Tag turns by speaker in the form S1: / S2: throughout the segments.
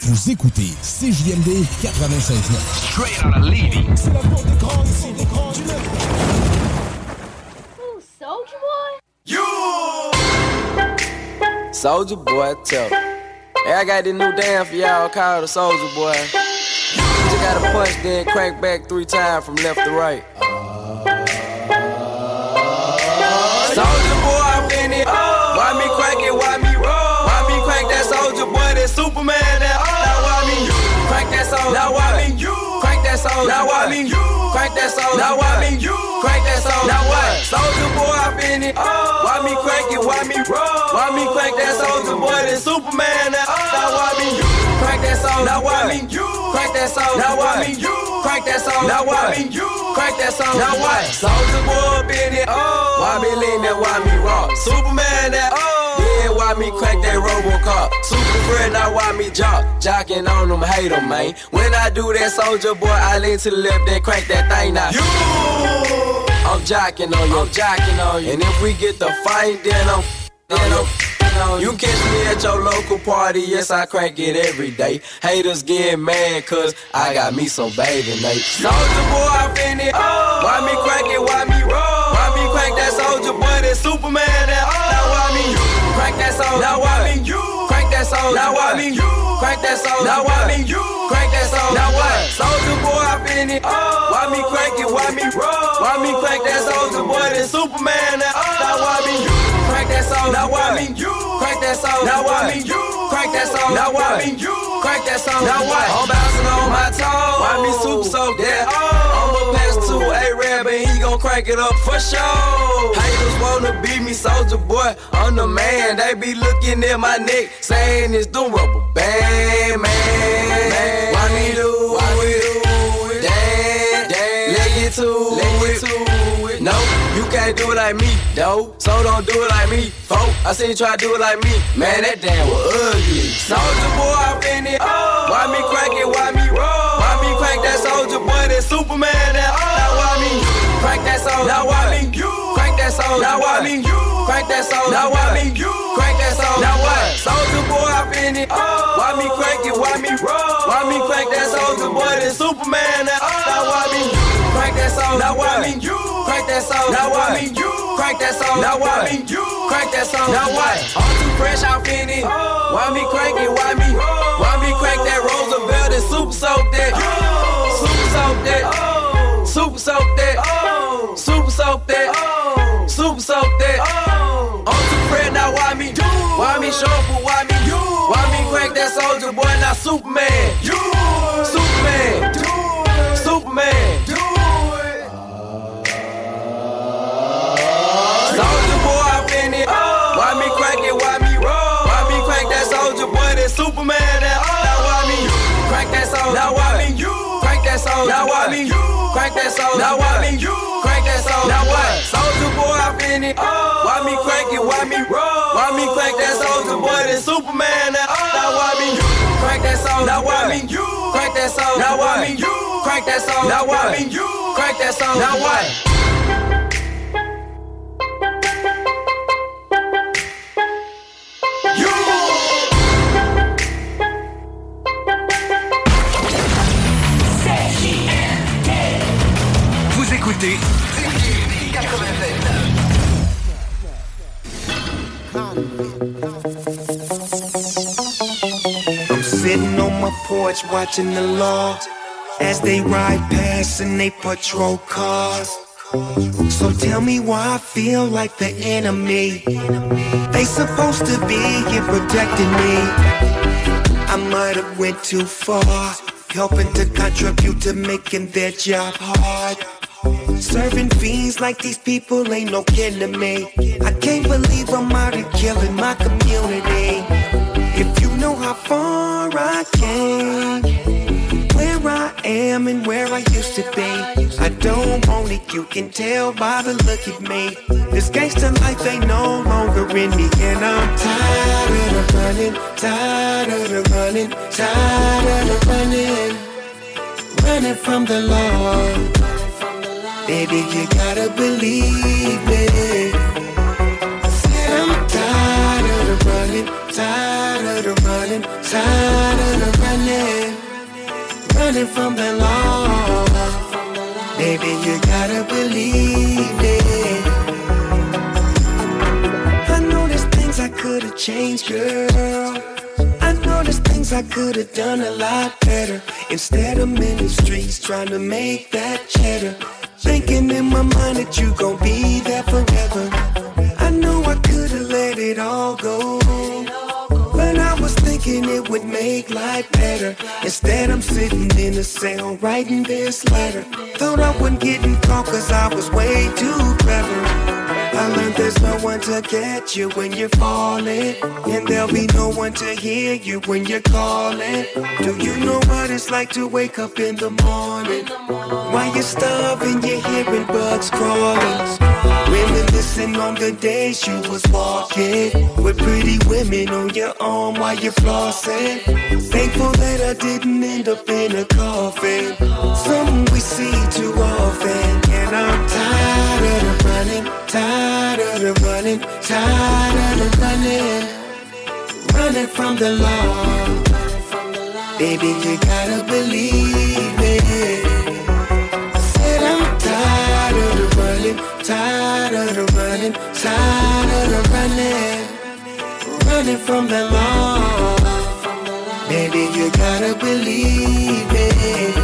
S1: Vous écoutez CJMD 96.9.
S2: Straight out of Lévis.
S1: C'est la porte des grands ici, des grands du Nord.
S3: Ooh, Soldier Boy? You!
S4: Soldier boy, tell me. Hey, I got this new dance for y'all called the Soldier Boy. You just gotta punch, then crank back three times from left to right. Soldier crank that soldier? Now why me crank that soldier? Now why me crank that soldier? Now why me crank that soldier? Now what? Soldier boy, I'm in it. Oh. Why me crank it? Why me roll? Why me crank that soldier boy? That Superman? That now oh. why me crank that soldier? Now why me crank that soldier? Now why me crank that soldier? Now why me crank that soldier? Now what? Soldier boy, up in it. Oh. Why me lean that? Why me rock? Superman? That yeah, why me crank that Robocop? Super friend, now why me jock? Jocking on them, hate them, man. When I do that, soldier boy, I lean to the left, then crank that thing now. You! I'm jocking on you, I'm jocking on you. And if we get the fight, then I'm, then I'm. You catch me at your local party, yes, I crank it every day. Haters get mad, cause I got me some Bathing Ape. Soldier boy, I fin it. Why me crank it? Why me roll? Soldier? Now why me crank that soldier? Now why me crank that soldier? Now why me crank that soldier? Now what? Soldier boy, I fin it. Oh. Why me crank it? Why me roll? Why me crank that soldier boy? That Superman? That now oh. why me crank that soldier? Now why me crank that soldier? Now why me crank that soldier? Now why me crank that soldier? Now what? I'm bouncing on my toes. Why me super so that? I'ma crank it up for sure. Haters wanna beat me, soldier boy. I'm the man. They be looking at my neck, saying it's the rubber band, man. Why me do it? Damn, damn. Leg it to it. To it. No, you can't do it like me, though. So don't do it like me, folk. I seen you try to do it like me. Man, that damn was ugly. Soldier boy, I fin it. Oh. Why me crank it? Why me roll? Why me crank that soldier boy? That Superman? That why me crank that soldier? Now why me crank that soldier? Now why me crank that soldier? Now why me crank that soldier? Now what? Soldier boy, I fin it. Oh. Why me crank it? Why me roll? Why me crank that soldier boy? That Superman? That oh. now why me crank that soldier? Now why me crank that soldier? Now why me crank that soldier? Now why me crank that soldier? Now what? I'm too fresh, I'm in it. Why me crank it? Why me? Oh. Why me crank that Roosevelt and super soak that? Super soak that. Super soak that. Soak that. Super soak that. I'm too fresh, now why me? Why me show for why me? Why me crank that soldier boy? Now Superman. Superman. Superman. Uh. Soldier boy, I fin it. Oh. Why me crank it? Why me roll? Why me crank that soldier boy? That Superman? That now why me oh. crank that soldier? Now why me crank that soldier? Now why me crank that soldier? Now why me that soldier? Now what? Soldier boy, I fin it. Why me crank it? Why me roll? Why me crank that soldier boy? That Superman? That now why me crank that soldier? Now why me crank that soldier? Now why me crank that soldier? Now why me you? crank that soldier? Now what?
S2: Vous écoutez sitting on my porch watching the law as they ride past and they patrol cars. So tell me why I feel like the enemy. They supposed to be here protecting me. I might have went too far, helping to contribute to making their job hard. Serving fiends like these people ain't no kin to me. I can't believe I'm out here killing my community. If you know how far I came where I am and where I used to be. I don't want it, you can tell by the look at me. This gangster life ain't no longer in me, and I'm tired of the running, tired of the running, tired of the running, running from the law. Baby, you gotta believe me. Said I'm tired of the running, tired of the running, tired of the running running from the law. Baby, you gotta believe it. I know there's things I could've changed, girl. I know there's things I could've done a lot better. Instead of in the streets trying to make that cheddar. Thinking in my mind that you gon' be there forever. I know I could've let it all go But I was thinking it would make life better. Instead, I'm sitting in a cell writing this letter. Thought I wasn't getting caught cause I was way too clever. I learned there's no one to catch you when you're falling. And there'll be no one to hear you when you're calling. Do you know what it's like to wake up in the morning? While you're starving, you're hearing bugs crawling. Reminiscing on the days you was walking with pretty women on your arm while you're flossing. Thankful that I didn't end up in a coffin. Something we see too often, and I'm tired of running, tired of running, tired of running, running from the law. Baby, you gotta believe it. Said I'm tired of running. Tired of running, tired of running, running from the law. Baby, you gotta believe it.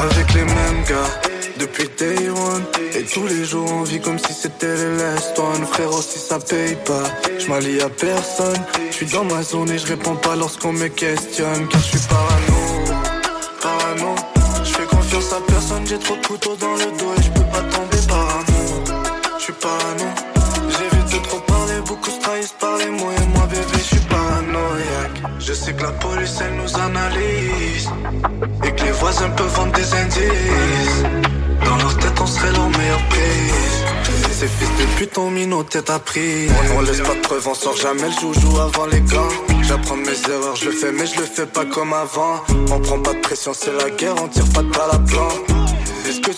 S5: Avec les mêmes gars depuis day one. Et tous les jours on vit comme si c'était le last one. Frérot si ça paye pas, je m'allie à personne. Je suis dans ma zone et je réponds pas lorsqu'on me questionne. Car je suis parano. J'ai trop de couteaux dans le dos Et je peux pas tomber parano Je suis parano vu de trop parler, beaucoup se trahissent par les mots Et moi bébé je suis paranoïaque. Je sais que la police elle nous analyse et que les voisins peuvent vendre des indices. Dans leur tête on serait leur meilleur pays Ces fils de pute ont mis nos têtes à prix On, laisse pas de preuves, on sort jamais le joujou avant les gants J'apprends mes erreurs, je le fais, mais je le fais pas comme avant. On prend pas de pression, c'est la guerre, on tire pas de balle à.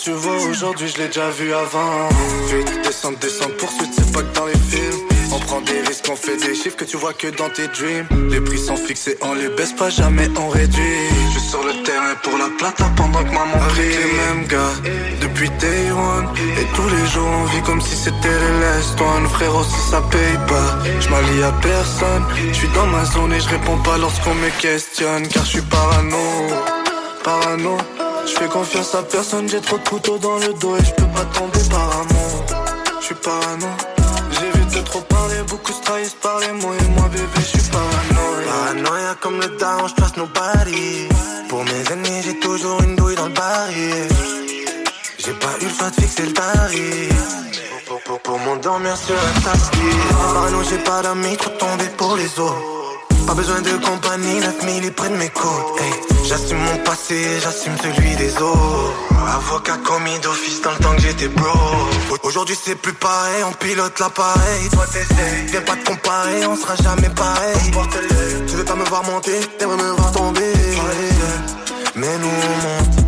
S5: Tu vois aujourd'hui, je l'ai déjà vu avant. Vite, descendre, descendre, poursuite, c'est pas que dans les films. On prend des risques, on fait des chiffres que tu vois que dans tes dreams. Les prix sont fixés, on les baisse pas, jamais on réduit. Je suis sur le terrain pour la plata pendant que maman Avec les mêmes gars, depuis day one. Et tous les jours on vit comme si c'était les last one. Frérot, si ça paye pas, je m'allie à personne. Je suis dans ma zone et je réponds pas lorsqu'on me questionne. Car je suis parano, parano. Je fais confiance à personne, j'ai trop de couteaux dans le dos et je peux pas tomber par amour. Je suis parano. J'ai vu de trop parler, beaucoup se trahissent par les mots et moi bébé je suis paranoïa
S6: Paranoïa comme le daron, je place nos paris Pour mes ennemis j'ai toujours une douille dans le baril. J'ai pas eu le choix de fixer le tarif. Pour, pour, pour m'endormir sur un tapis. Parano j'ai pas d'amis, trop tombé pour les autres pas besoin de compagnie, 9000 est près de mes côtes. J'assume mon passé, j'assume celui des autres. Avocat commis d'office dans le temps que j'étais bro. Aujourd'hui c'est plus pareil, on pilote l'appareil. Toi t'essayes, viens pas te comparer, on sera jamais pareil. Tu veux pas me voir monter, t'aimerais me voir tomber. Mais nous on monte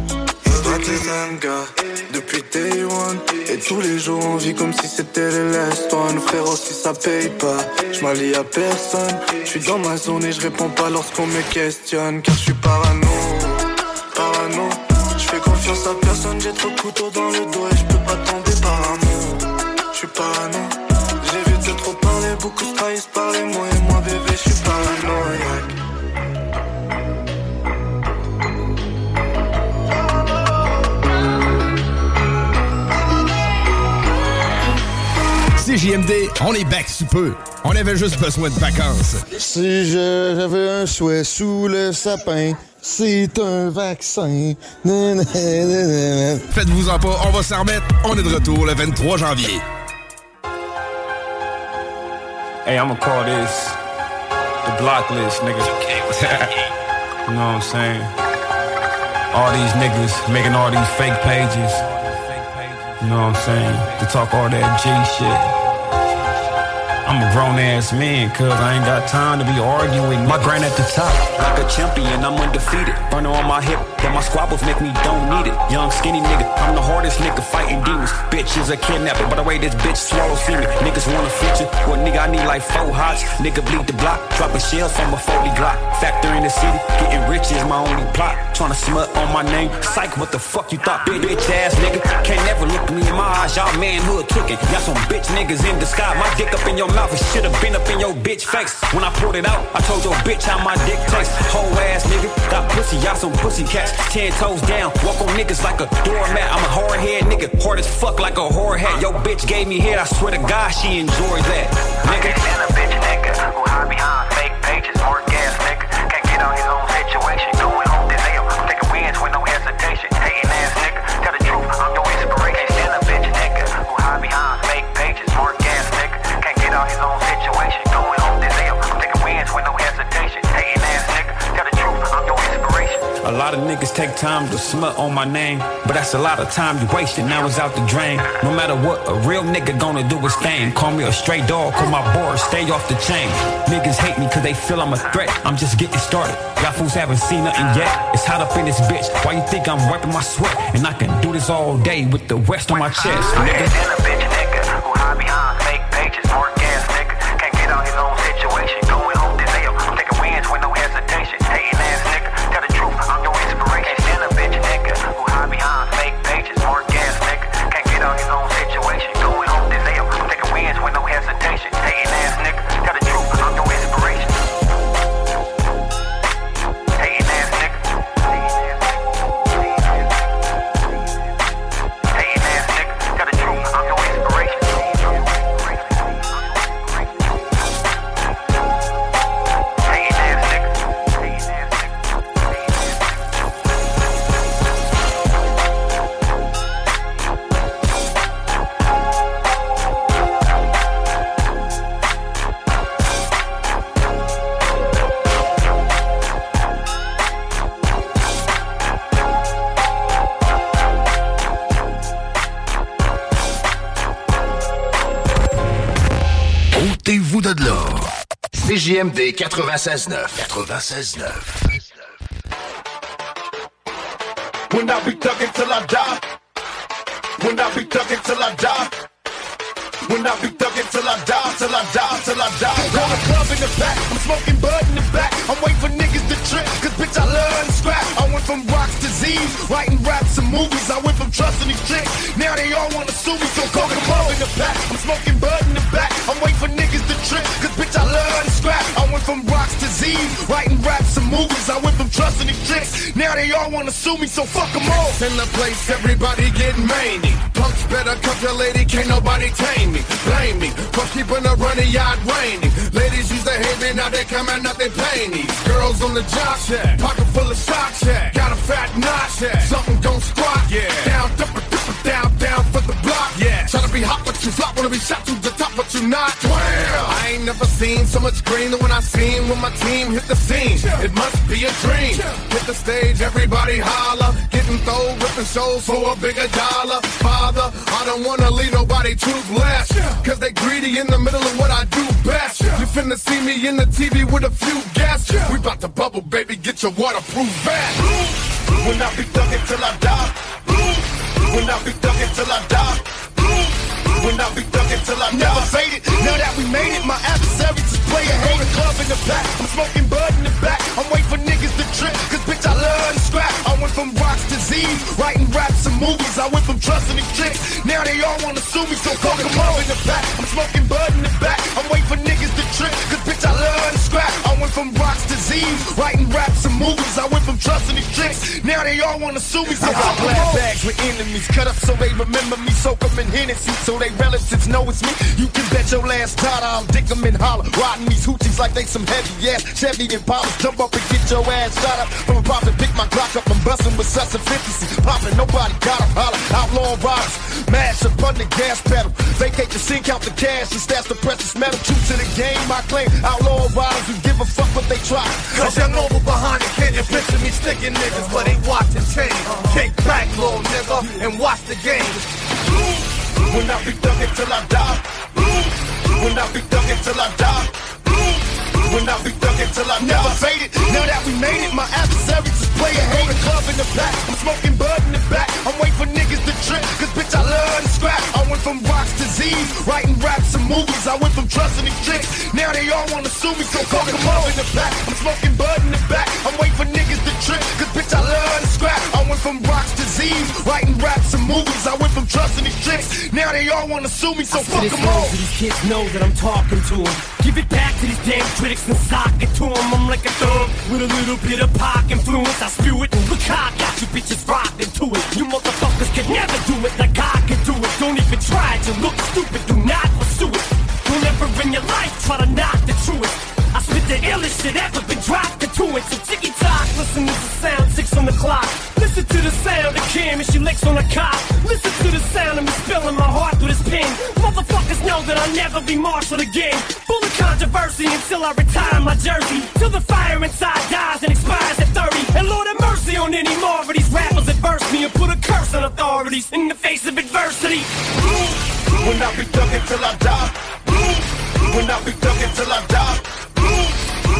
S5: gars depuis day one. Et tous les jours on vit comme si c'était les last one. Frérot, si ça paye pas, je m'allie à personne. Je suis dans ma zone et je réponds pas lorsqu'on me questionne. Car je suis parano, parano. Je fais confiance à personne, j'ai trop de dans le dos et je peux pas tomber par amour. Je suis parano. J'ai vu de trop parler, beaucoup se trahissent par les mots
S7: CJMD, on est back sous peu. On avait juste besoin de vacances.
S8: Si j'avais un souhait sous le sapin, c'est un vaccin.
S7: Faites-vous en pas, on va s'en remettre. On est de retour le 23 janvier.
S9: Hey, I'ma call this the block list, nigga. you know what I'm saying? All these niggas making all these fake pages. You know what I'm saying? To talk all that G shit. I'm a grown ass man, cuz I ain't got time to be arguing. My grind at the top, like a champion, I'm undefeated. Burner on my hip, that my squabbles make me don't need it. Young skinny nigga, I'm the hardest nigga fighting demons. Bitch is a kidnapper, but the way this bitch swallows semen. Niggas want a feature, well nigga I need like four hots. Nigga bleed the block, dropping shells from a 40 Glock. Factor in the city, getting rich is my only plot. Tryna smut on my name, psych, what the fuck you thought? Bitch, bitch ass nigga, can't never look me in my eyes. Y'all manhood tricking, y'all some bitch niggas in disguise. My dick up in your mouth, it should've been up in your bitch face. When I pulled it out, I told your bitch how my dick tastes. Whole ass nigga, got pussy, y'all some pussy cats. Ten toes down, walk on niggas like a doormat. I'm a hard head nigga, hard as fuck like a whore hat. Yo bitch gave me head, I swear to God she enjoys that. Nigga.
S6: And a bitch nigga who hide behind fake pages, more gas nigga. Can't get on his own situation. Taking wins with no hesitation. Hating ass nigga, tell the truth, I'm your inspiration. A bitch nigga who behind fake pages, more gas nigga. Can't get on his own situation, going home to nail. Taking wins with no hesitation. Hating ass
S9: A lot of niggas take time to smut on my name, but that's a lot of time you wasted. Now it's out the drain. No matter what, a real nigga gonna do his thing. Call me a stray dog, call my board, stay off the chain. Niggas hate me cause they feel I'm a threat. I'm just getting started. Y'all fools haven't seen nothing yet. It's hot up in this bitch. Why you think I'm wiping my sweat? And I can do this all day with the west on my chest, nigga.
S10: CJMD 96.9. 96.9.
S7: When I be thuggin' till I die. When I be thuggin' till I die. When I be thuggin' till I die, till I die, till I die. Call the club in the back, I'm smoking bud in the back. I'm waiting for niggas to trip, cause bitch I love to scrap. I went from rocks to Z's, writing raps and movies. I went from trusting these chicks, now they all wanna sue me. So call the club in the back, I'm smoking bud in the back. I'm waiting for niggas cause bitch I love to scrap. I went from rocks to Z's, writing raps and movies. I went from trusting these chicks, now they all wanna sue me. So fuck them all.
S11: In the place, everybody get manny. Punks better cuff your lady, can't nobody tame me. Blame me for keeping a running yard raining. Ladies used to hate now they coming out they panties. Girls on the job check, pocket full of shock check. Got a fat notch something don't squat. Yeah, down, dipper, be hot but you flop, wanna be shot to the top but you not. Wow. I ain't never seen so much green than when I seen when my team hit the scene. It must be a dream. Hit the stage, everybody holler, getting thrown, ripping shows for a bigger dollar. Father, I don't wanna leave nobody too blessed. Cause they greedy in the middle of what I do best. You finna see me in the TV with a few guests. We bout to bubble, baby, get your waterproof vest.
S7: When I be thuggin' till I die. When I be thuggin' till I die. When I be thuggin' till I. Never faded. Now that we made it, my adversaries just play a hater club in the back. I'm smoking bud in the back. I'm waiting for niggas to trip. Cause bitch, I love to scrap. I went from rocks to Z's, writing raps and movies. I went from trusting these chicks. Now they all wanna sue me, so fuck them all in the back. I'm smoking bud in the back. I'm waiting for niggas to trip. Cause bitch, I love to scrap. I went from rocks to Z's, writing raps and movies. I went from trusting these chicks. Now they all wanna sue me, so
S11: I got
S7: fuck them
S11: black
S7: all.
S11: bags with enemies cut up so they remember me. Soak them in Hennessy so they relatives know it's me. You can bet your last dollar I'll dick them in holler. Riding these hoochies like they some heavy ass Chevy Impalas. Jump up and get your ass shot up. From a profit, pick my Glock up and bustin' with such a 50 Poppin', nobody got 'em. Holler, outlaw riders. Mash up on the gas pedal. Vacate the scene, count the cash and stash the precious metal. True to the game, I claim outlaw riders who give a fuck what they try. Cause young over behind it, can you picture me sticking niggas, but ain't watching change. Kick back, little nigga, and watch the game.
S7: When I be thuggin' till I die. When I be thuggin' till I die. When I be thuggin' till I never faded. Now that we made it, my adversaries just play a hater club in the back. I'm smoking bud in the back. I'm waiting for niggas to trip. Cause bitch, I love to scrap. I went from rocks to Z's, writing raps and movies. I went from trusting these chicks. Now they all wanna sue me, so fuck them all in the back. I'm smoking bud in the back. I'm waiting for niggas to trip. Cause bitch, I love to scrap. I went from rocks to Z's, writing raps and movies. I went from trusting these chicks. Now they all wanna sue me, so fuck them all.
S12: these kids know that I'm talking to them. Give it back to these damn critics and sock it to. I'm like a thug with a little bit of pop influence. I spew it look how I got you bitches rocked into it. You motherfuckers can never do it like I can do it. Don't even try to look stupid. Do not pursue it. Don't ever in your life try to knock the truest. I spit the illest shit ever been dropped into it. So ticky tock, listen to the sound, six on the clock. Listen to the sound of Kim as she licks on the cop. Listen to the sound of me spilling my heart through this pen. Motherfuckers know that I'll never be marshaled again. Full of controversy until I retire my jersey. Till the fire inside dies and expires at 30. And Lord have mercy on any more of these rappers that burst me and put a curse on authorities in the face of adversity.
S7: When I be thuggin' till I die. When I be thuggin' till I die.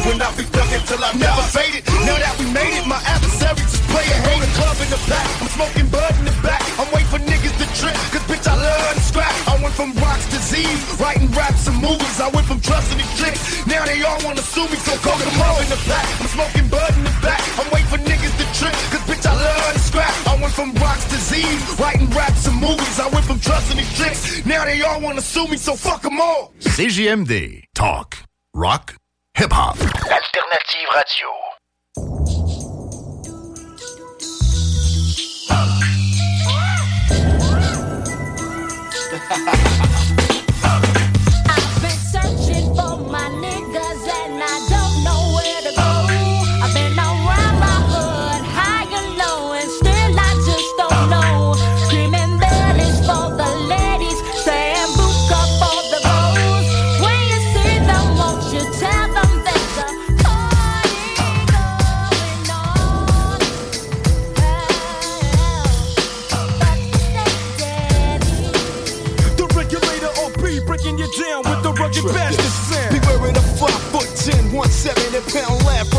S7: When I be thuggin' till I never faded. Now that we made it, my adversary just play a hater club in the back. I'm smoking bud in the back. I'm waiting for niggas to trip. Cause bitch, I love to scrap. I went from rocks to Z's, writing raps and movies. I went from trusting these chicks. Now they all wanna sue me, so call them all in the back. I'm smoking bud in the back. I'm waiting for niggas to trip. Cause bitch, I love to scrap. I went from rocks to Z's, writing raps and movies. I went from trusting these chicks. Now they all wanna sue me, so fuck them all.
S10: CJMD. Talk. Rock. Hip-hop. Alternative radio.
S13: I've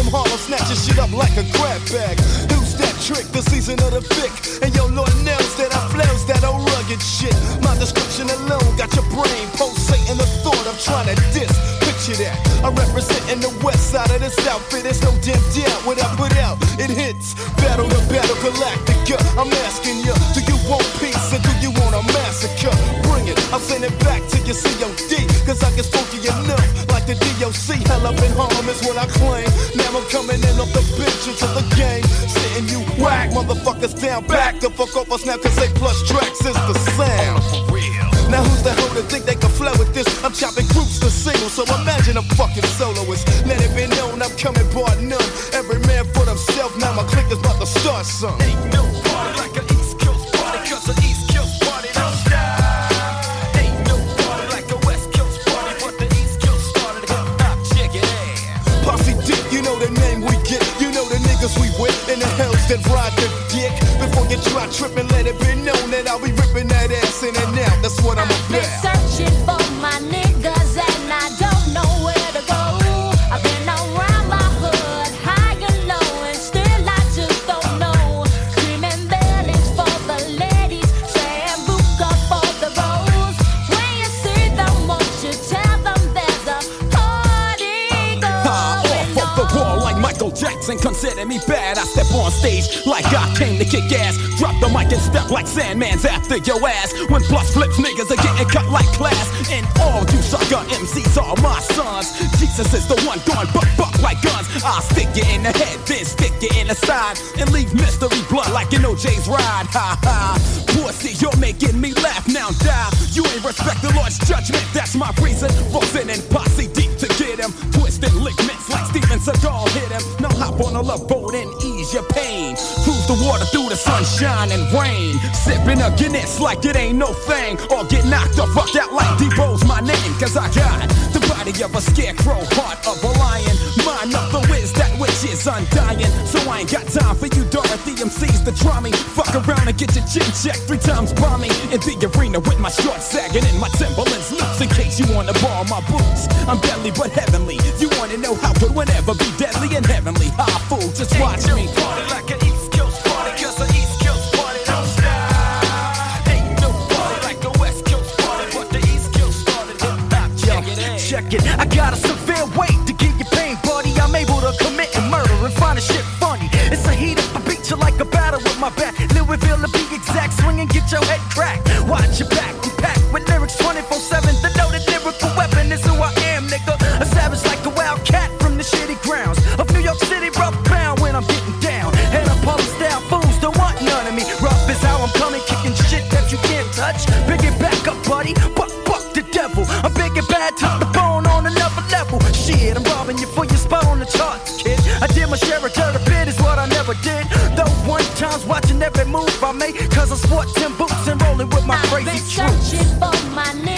S14: I'm snatching shit up like a grab bag. Who's that trick? The season of the Vic. And yo, Lord knows that I flows that old rugged shit. My description alone got your brain pulsating the thought of trying to diss. Picture that. I'm representing the west side of this outfit. There's no dim doubt what I put out. It hits. Battle to battle galactica. I'm asking you, do you want peace or do you want a massacre? Bring it. Send it back to your COD. Cause I get funky enough. Like the DOC. Hell up in harm is what I claim. Now I'm coming in off the bench into the game. Sitting you whack motherfuckers down back. The fuck off us now cause they plus tracks is the sound. Now who's the hoe to think they can flow with this? I'm chopping groups to singles, so imagine a fucking soloist. Let it be known I'm coming bar none. Every man for themselves, now my clique is about to start some. Ain't no party like niggas we with, and the hells that ride the dick. Before you try tripping, let it be known that I'll be ripping that ass in and out. That's what I'm about.
S15: Me bad. I step on stage like I came to kick ass. Drop the mic and step like Sandman's after your ass. When plus flips, niggas are getting cut like class. And all you sucker MCs are my sons. Jesus is the one going buck buck like guns. I'll stick you in the head, then stick you in the side. And leave mystery blood like an OJ's ride. Ha ha. Pussy, you're making me laugh now. Die. You ain't respect the Lord's judgment. That's my reason. for and posse deep to get him. Twisting ligaments like Steven Seagal hit him. Now hop on a love boat and ease your pain. Cruise the water through the sunshine and rain. Sipping a Guinness like it ain't no thing. Or get knocked the fuck out like Debo's my name. Cause I got the body of a scarecrow, heart of a lion. Mind of the whiz, is undying. So I ain't got time for you Dorothy MCs try me. Fuck around and get your chin checked three times by me. In the arena with my shorts sagging and my Timberlands loose. In case you wanna borrow my boots. I'm deadly but heavenly. You wanna know how good whenever be deadly and heavenly. High fool, just watch me. I got a time's watching every move I make, cause I sport 10 boots and rolling with my
S13: I've
S15: crazy
S13: been
S15: troops.
S13: searching for my niggas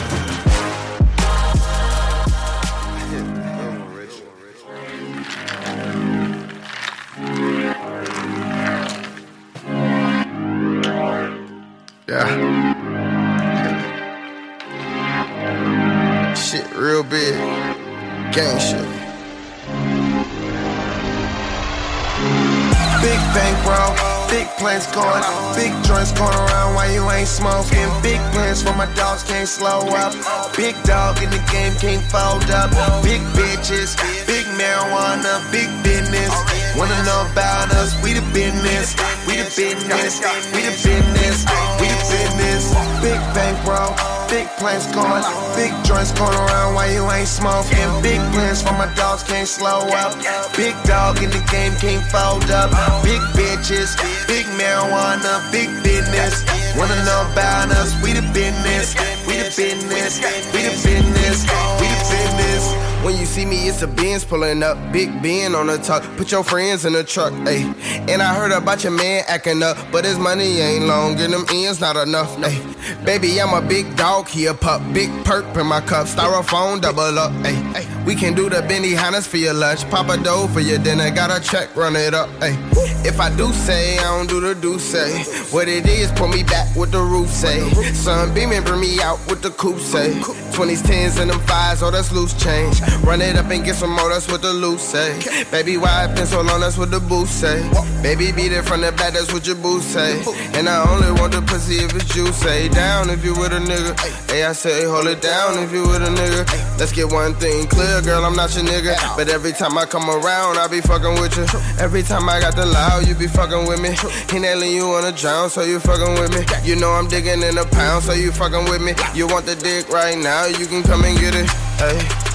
S16: Bankroll, big plans going, big joints going around while you ain't smoking. Big plans for my dogs can't slow up. Big dog in the game can't fold up. Big bitches, big marijuana, big business. Wanna know about us? We the business, we the business, we the business, we the business.
S17: When you see me, it's a Benz pulling up. Big Ben on the top. Put your friends in the truck, ayy. And I heard about your man acting up, but his money ain't long and them ends not enough, ayy. Baby, I'm a big dog, he a pup. Big perp in my cup. Styrofoam double up, ayy. We can do the Benihana for your lunch. Pappadeaux for your dinner. Got a check, run it up, ayy. If I do say, I don't do the do say. What it is, pull me back with the roof say. Sun beaming, bring me out with the coupe say. 20s, 10s, and them fives, oh, that's loose change. Run it up and get some more, that's what the loose say. Baby, why it been so long, that's what the boost say. Baby, beat it from the back, that's what your boo say. And I only want the pussy if it's juice. Say down if you with a nigga. Hey, I say hold it down if you with a nigga. Let's get one thing clear, girl, I'm not your nigga. But every time I come around, I be fucking with you. Every time I got the loud, you be fucking with me. He nailing you on a drown, so you fucking with me. You know I'm digging in a pound, so you fucking with me. You want the dick right now, you can come and get it. Hey.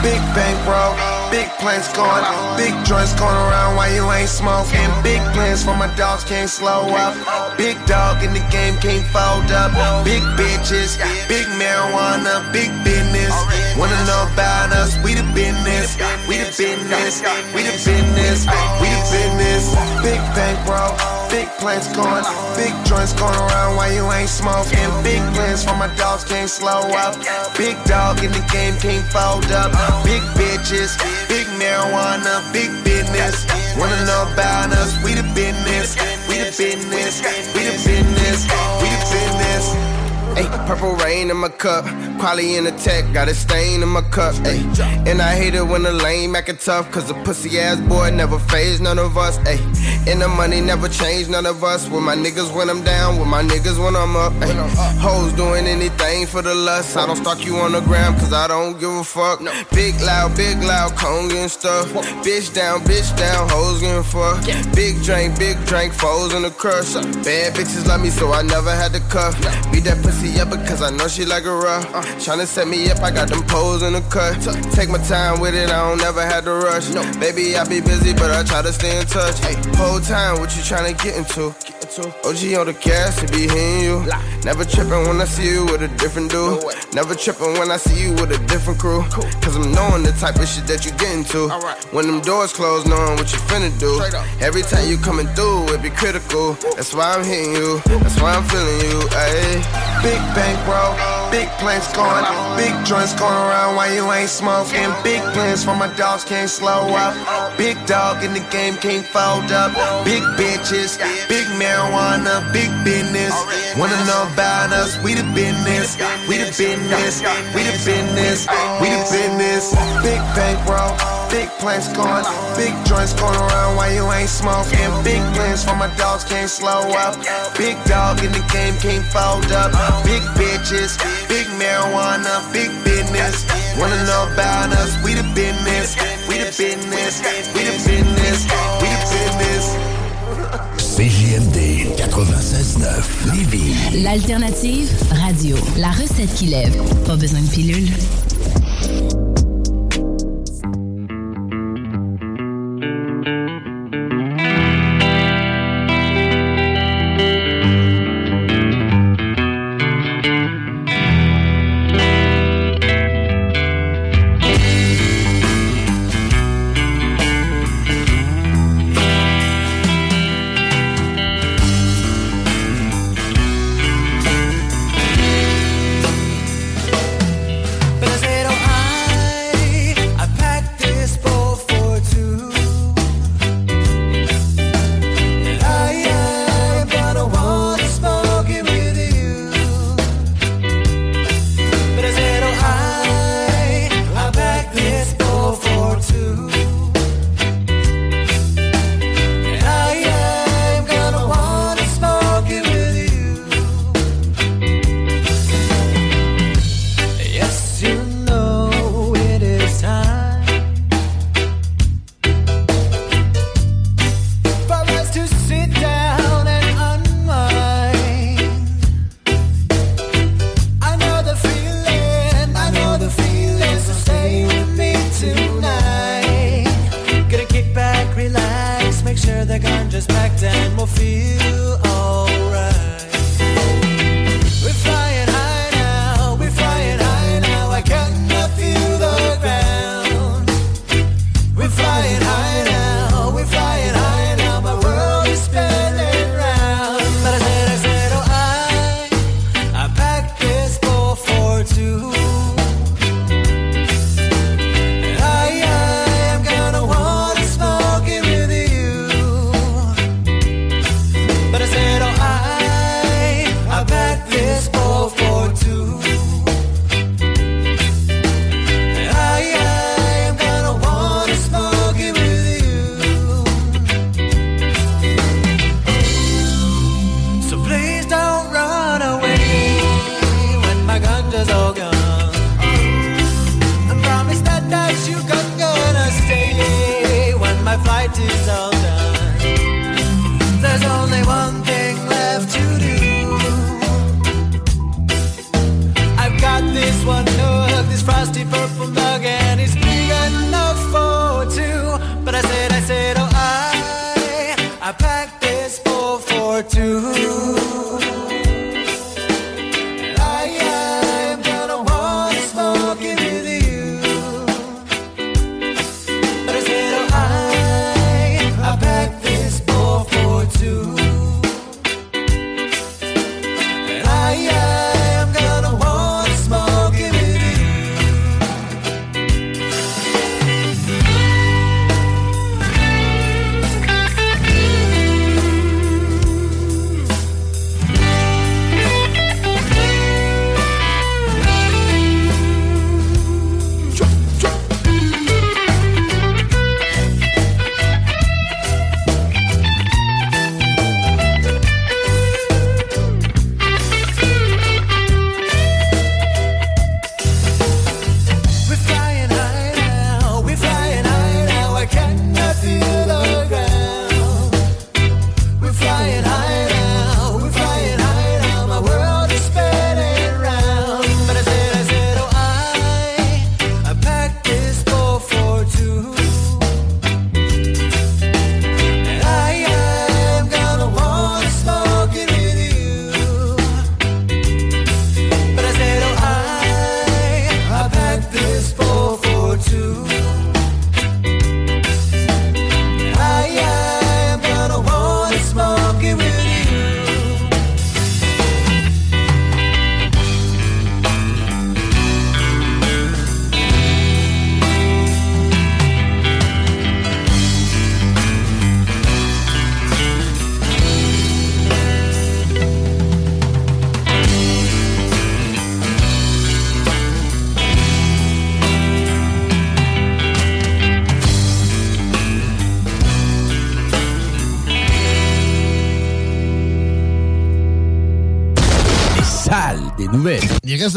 S16: Big bankroll, big plans going, big joints going around while you ain't smoking. Big plans for my dogs can't slow up. Big dog in the game can't fold up. Big bitches, big marijuana, big business. Wanna know about us? We the business, we the business, we the business, we the business. Big bankroll, big plans going, big joints going around while you ain't smoking. Big plans for my dogs can't slow up. Big dog in the game can't fold up. Big bitches, marijuana, big business. Wanna know about us? We the business, we the business, we the business, we the business.
S17: Ay, purple rain in my cup. Quality in the tech, got a stain in my cup. Ay, and I hate it when the lame acting tough, cause a pussy ass boy never phased none of us. Ay, and the money never changed none of us. With my niggas when I'm down, with my niggas when I'm up. Ay, hoes doing anything for the lust. I don't stalk you on the gram, cause I don't give a fuck. Big loud, big loud, cone getting stuff. Bitch down, bitch down, hoes getting fucked. Big drink, big drink, foes in the crush. Bad bitches love me, so I never had to cuff. Beat that pussy up because I know she like a rough. Uh, tryna set me up, I got them poles in the cut. Take my time with it, I don't never had to rush. Baby, I be busy, but I try to stay in touch. Whole time, what you tryna get into? OG on the gas, it be hitting you. Never tripping when I see you with a different dude. Never tripping when I see you with a different crew. Cause I'm knowing the type of shit that you get into. When them doors close, knowing what you finna do. Every time you coming through, it be critical. That's why I'm hitting you. That's why I'm feeling you. Ayy.
S16: Big bankroll, big plans going, big joints going around while you ain't smoking. Big plans for my dogs can't slow up. Big dog in the game can't fold up. Big bitches, big marijuana, big business. Wanna know about us? We the business, we the business, we the business, we the business. Big bankroll, big plans going, big joints going around while you ain't smoking. Big plans for my dogs can't slow up. Big dog in the game can't fold up. Big bitches, big marijuana, big business. Wanna know about us? We the business, we the business, we the business, we the business.
S10: CJMD 96.9 Lévis.
S3: L'alternative radio. La recette qui lève. Pas besoin de pilule.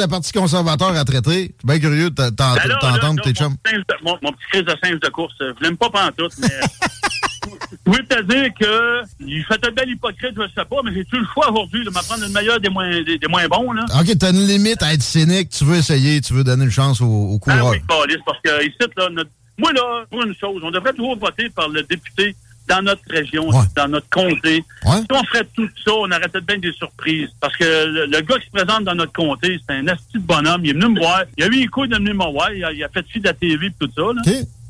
S8: La partie conservateur à traiter. Je suis bien curieux de
S18: Ben
S8: t'entendre, tes chums.
S18: mon petit crise de singe de course, euh, je l'aime pas pantoute, mais... Je voulais te dire que il fait un bel hypocrite, je sais pas, mais j'ai-tu le choix aujourd'hui de m'apprendre le meilleur des moins, des, des moins bons, là?
S8: OK, t'as une limite à être cynique. Tu veux essayer, tu veux donner une chance au, au
S18: Ah
S8: coureur.
S18: oui, câlisse, parce que ici, là, notre- moi, là, pour une chose, on devrait toujours voter par le député dans notre région, dans notre comté. Si on ferait tout ça, on aurait peut-être bien des surprises. Parce que le, le gars qui se présente dans notre comté, c'est un asti de bonhomme. Il est venu me voir. Il a eu les couilles de venir me voir. Il a, il a fait fi de la TV et tout ça. Là.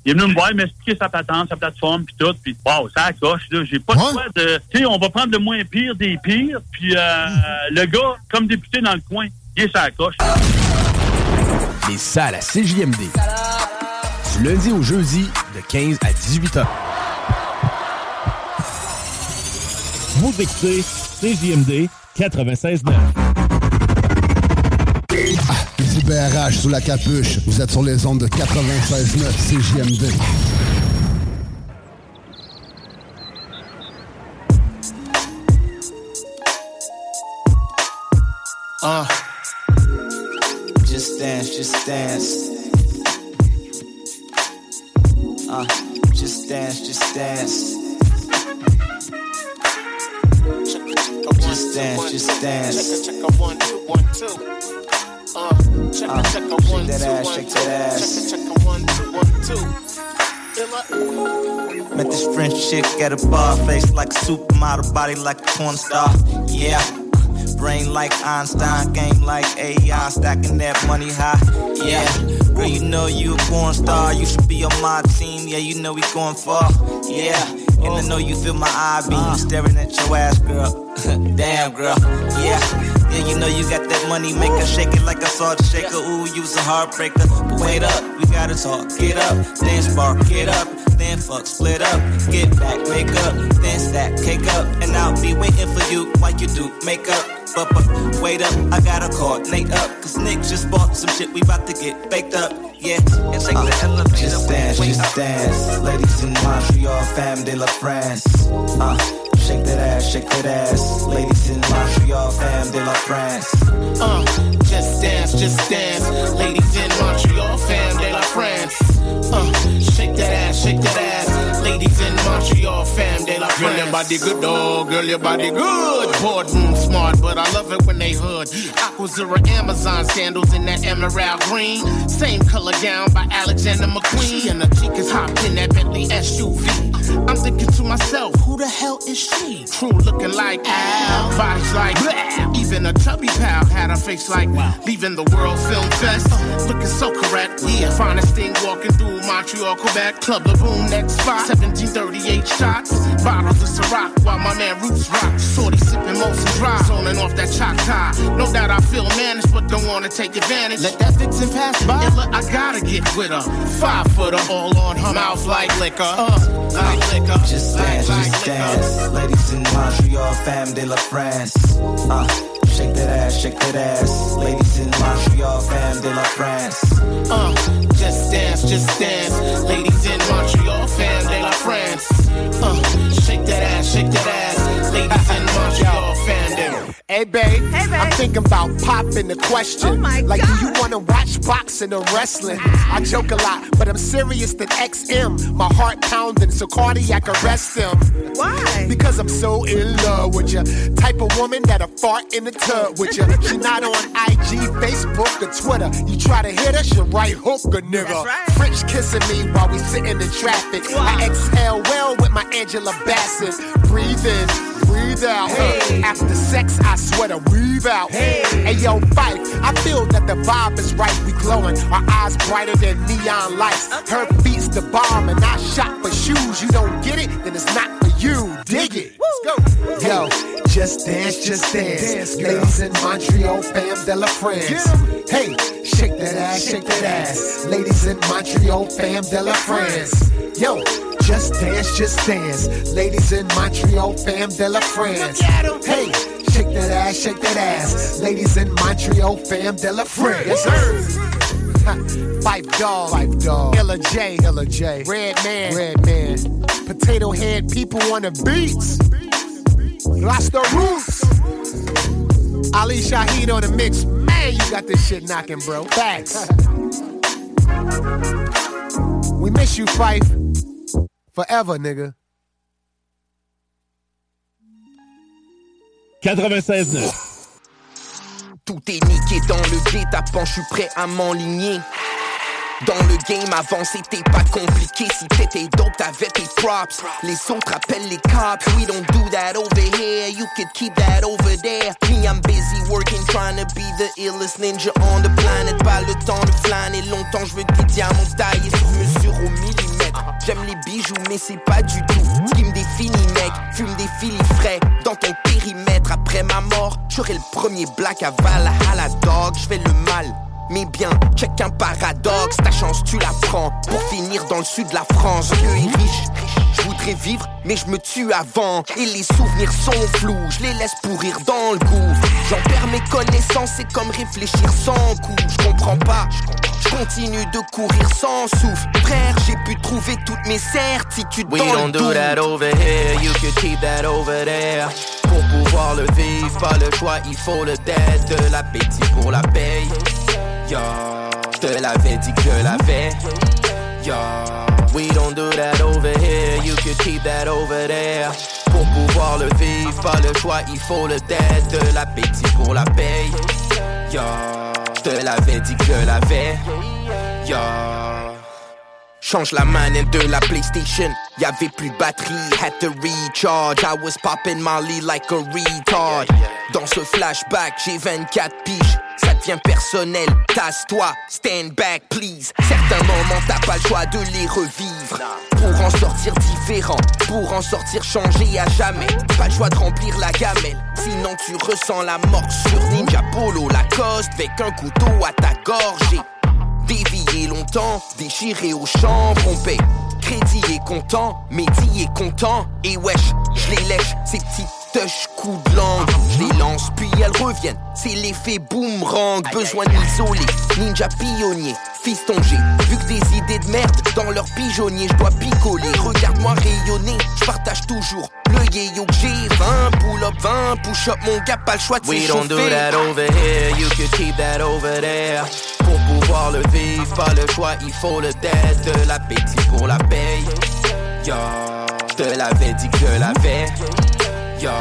S18: Il est venu me voir, m'expliquer sa patente, sa plateforme, puis tout. Puis, wow, ça accroche, là. J'ai pas de choix de... Tu sais, on va prendre le moins pire des pires. Puis, euh, le gars, comme député dans le coin, il est sa coche.
S10: Les salles à CJMD. Du lundi au jeudi, de 15 à 18 heures.
S19: Vous écoutez CJMD 96.9.
S20: Petit BRH sous la capuche. Vous êtes sur les ondes de 96.9 CJMD.
S21: Uh, just dance, just dance. Uh, just dance, just dance. Just dance, just dance.
S22: Check check check
S21: shake that ass,
S22: one,
S21: shake
S22: two.
S21: that ass.
S22: Check one, two, one, two.
S21: Met this French chick at a bar, face like a supermodel, body like a porn star. Yeah. Brain like Einstein, game like AI, stacking that money high. Yeah, girl, you know you a porn star. You should be on my team. Yeah, you know we going far. Yeah, and I know you feel my eye beam. Staring at your ass, girl. Damn, girl. Yeah, yeah, you know you got that money maker, shake it like a salt shaker. Ooh, you's a heartbreaker. But wait up, we gotta talk. Get up, then spark, get up, then fuck, split up, get back, make up, then stack, cake up, and I'll be waiting for you while you do makeup. But, but wait up, I gotta coordinate up, cause Nick just bought some shit, we about to get baked up. Yeah, and take the uh, elevator. Just dance, just dance. In Montreal, fam de la France. Uh, shake that ass, shake that ass. Ladies in Montreal, fam de la France.
S22: Uh, just dance, just dance. Ladies in Montreal, fam de la France. Uh, shake that ass, shake that ass. Ladies in Montreal, fam la. Girl, your body good, dog. Girl, your body good. Boardroom smart, but I love it when they hood. Aquazzura Amazon sandals in that emerald green. Same color gown by Alexander McQueen. And the chick is hopped in that Bentley SUV. I'm thinking to myself, who the hell is she? True looking like Al, bodies like bleh. Even a chubby pal had a face like leaving the World Film Fest. Looking so correct, yeah. Finest thing walking through Montreal, Quebec. Club the boom next spot. 1738 shots. Bottles of Ciroc while my man Roots rock. Shorty sipping Molson Dry. Zoning off that Choctaw. No doubt I feel managed, but don't wanna take advantage. Let that vixen pass by. And look, I gotta get with her. Five footer all on her mouth like liquor. Uh, like liquor.
S21: Just dance, just dance. Ladies in Montreal, fam de la France. Uh, shake that ass, shake that ass. Ladies in Montreal, fam de la France.
S22: Uh, just dance, just dance. Ladies in Montreal, fam de la France. Uh, shake that ass, shake that ass. Ladies in Montreal, fam de la
S23: Hey babe, I'm thinking about popping the question.
S22: Oh
S23: like,
S22: God.
S23: do you wanna watch boxing or wrestling? I joke a lot, but I'm serious than XM. My heart pounding, so cardiac arrest him. Why? Because I'm so in love with you. Type of woman that'll fart in the tub with you. She not on IG, Facebook, or Twitter. You try to hit her, she right hook a nigga. French kissing me while we sitting in the traffic. I exhale well with my Angela Bassett. Breathe in, breathe out. After sex, I swear to weave out. Hey, yo, Phife, I feel that the vibe is right. We glowing, our eyes brighter than neon lights. Her beats the bomb, and I shot for shoes. You don't get it, then it's not for you. Dig it. Let's go. Yo, just dance, just dance. Ladies in Montreal, fam de la France. Hey, shake that ass, shake that ass. Ladies in Montreal, fam de la France. Yo, just dance, just dance. Ladies in Montreal, fam de la France. Hey, shake that ass, shake that ass. Ladies in Montreal, fam de la France. Yes, sir. Phife Dawg, five dog. Illa J, Illa J. Redman, red man. Potatohead People on the beats. Lost the roots. Ali Shaheed on the mix. Man, you got this shit knocking, bro. Facts. we miss you, Phife. Forever, nigga.
S19: 96.9.
S7: Tout est niqué dans le guet-apens, je suis prêt à m'enligner. Dans le game avant c'était pas compliqué. Si t'étais dope t'avais tes props. Les autres appellent les cops. We don't do that over here. You could keep that over there. Me I'm busy working trying to be the illest ninja on the planet. Pas le temps de flâner. Longtemps je veux des diamants taillés sur mesure au millimètre J'aime les bijoux mais c'est pas du tout Ce qui me définit mec. Fume des filis frais dans ton périmètre. Après ma mort j'aurai le premier black à Valhalla dog. Je fais le mal mais bien, check un paradoxe, ta chance tu la prends Pour finir dans le sud de la France, riche voudrais vivre, mais je me tue avant Et les souvenirs sont flous, je les laisse pourrir dans le gouffre J'en perds mes connaissances, c'est comme réfléchir sans coup Je comprends pas, je continue de courir sans souffle Frère, j'ai pu trouver toutes mes certitudes
S21: We
S7: dans
S21: don't
S7: le
S21: do that over here, you could keep that over there. Pour pouvoir le vivre, pas le choix, il faut le dead. De l'appétit pour la paye. Yo, je te l'avais dit que je l'avais. Yo, we don't do that over here, you could keep that over there. Pour pouvoir le vivre, pas le choix, il faut le dead. De l'appétit pour la paye. Yo, je te l'avais dit que je l'avais. Yo.
S7: Change la manette de la PlayStation. Y'avait plus de batterie, had to recharge. I was popping Molly like a retard. Dans ce flashback, j'ai 24 piges. Ça devient personnel, tasse-toi, stand back please. Certains moments, t'as pas le choix de les revivre. Pour en sortir différent, pour en sortir changé à jamais. Pas le choix de remplir la gamelle. Sinon, tu ressens la mort sur Ninja Polo Lacoste. Avec un couteau à ta gorge. Dévié longtemps, déchiré au champ, pompé. Crédit est content, Mehdi est content. Et wesh, je les lèche, ces petites touches coups de langue. Je les lance, puis elles reviennent. C'est l'effet boomerang, besoin d'isoler. Ninja pionnier, fiston G. Vu que des idées de merde dans leur pigeonnier, je dois picoler. Regarde-moi rayonner, je partage toujours le yéyo que j'ai. 20 pull-up, 20 push-up, mon gars, pas le choix de
S21: We don't do that over here, you could keep that over there. Pouvoir le vivre, pas le choix, il faut le dead. De l'appétit pour la paye. Yo, je te l'avais dit que je l'avais. Yo,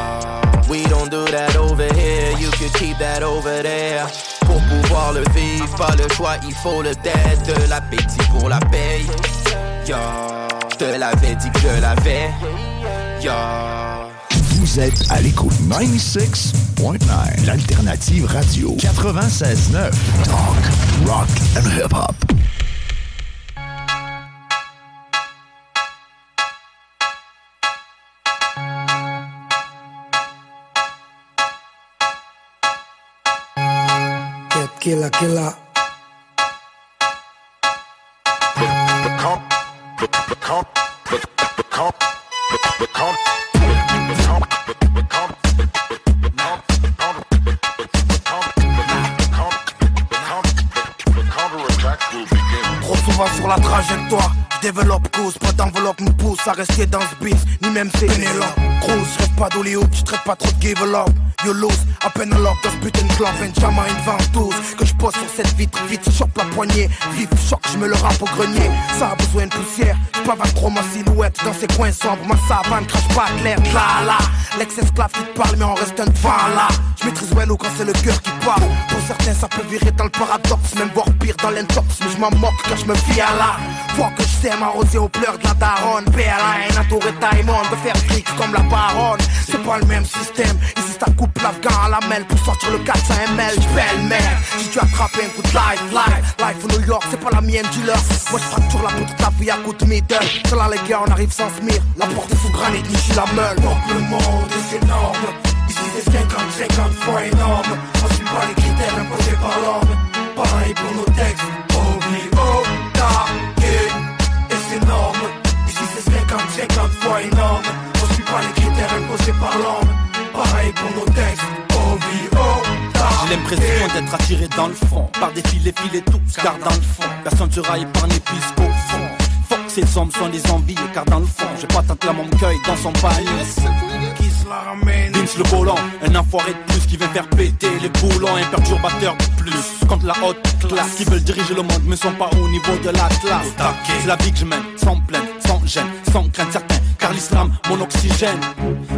S21: we don't do that over here, you could keep that over there. Pour pouvoir le vivre, pas le choix, il faut le dead. De l'appétit pour la paye. Yo, je te l'avais dit que je l'avais. Yo.
S24: Vous êtes à l'écoute 96.9, l'alternative radio 96.9. Talk, rock and hip-hop.
S25: Get killer, killer.
S26: La trajectoire, je développe cause, pas d'enveloppe me pousse à rester dans ce beat, ni même c'est Pénélope. Cruz, rêve pas d'Oléo, tu traites pas trop de give up. You lose, à peine lock dans ce putain de club, Benjamin une ventouse. Que je pose sur cette vitre, vite, chope la poignée. Vif, choc, je me le rappe au grenier. Ça a besoin de poussière, je pavane trop ma silhouette dans ces coins sombres. Ma savane crache pas clair, là là. L'ex-esclave qui te parle, mais on reste un devant là. Je maîtrise Wello quand c'est le cœur qui parle. Pour certains, ça peut virer dans le paradoxe, même voire pire dans l'intox. Mais je m'en moque quand je me fie à là. Vois que je sais m'arroser aux pleurs de la daronne. PLA, Nato et Taïmon, de faire clic comme la baronne. C'est pas le même système. Ici, ça coupe l'afghan à la mêle pour sortir le 400 ml. J'belle mère. Si tu attrapes un coup de life, life, life New York, c'est pas la mienne, dis-leur. Moi, je fracture la poutre de ta vie à coup de middle. C'est là, les gars, on arrive sans smir. La porte est sous granit, niche la meule. Donc le monde est énorme. Ici, c'est 50, 50 fois énorme. On suit pas les critères imposés par l'homme. Pareil pour nos textes.
S27: J'ai l'impression d'être attiré dans le front Par des filets filets tous car dans le fond. Personne sera épargné plus qu'au fond. Fuck ces hommes sont des envieux car dans le fond J'ai pas tant que la mon cueil dans son panier. Vince le collant, un enfoiré de plus qui vient faire péter les boulons, un perturbateur de plus. Contre la haute classe qui veulent diriger le monde mais sont pas au niveau de la classe. C'est la vie que je mène, sans plainte, sans gêne, sans crainte certains. Car l'islam, mon oxygène,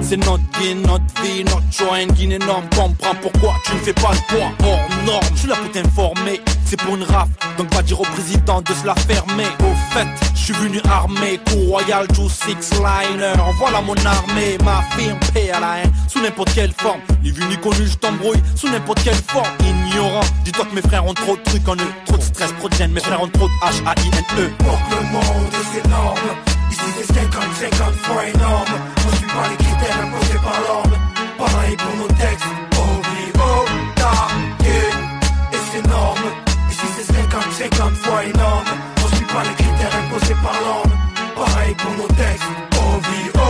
S27: c'est notre vie, notre vie, notre choix, une guine énorme. Comprends pourquoi tu ne fais pas le poids hors norme. Je suis là pour t'informer, c'est pour une raf, donc va dire au président de se la fermer. Au fait, je suis venu armé, coup royal, two six liner. Voilà mon armée, ma firme, paix à la haine, sous n'importe quelle forme. Ni vu ni connu, je t'embrouille, sous n'importe quelle forme. Ignorant, dis-toi que mes frères ont trop de trucs en eux, trop de stress, trop de gêne. Mes frères ont trop de H-A-I-N-E.
S26: Pour le monde c'est énorme. Ici c'est 50, 50 fois énorme. On suit pas les critères imposés par l'ordre. Pareil pour nos textes. O-V-O, ta, Et c'est énorme. Ici c'est 50, 50 fois énorme. On suit pas les critères imposés par l'ordre. Pareil pour nos textes. O-V-O,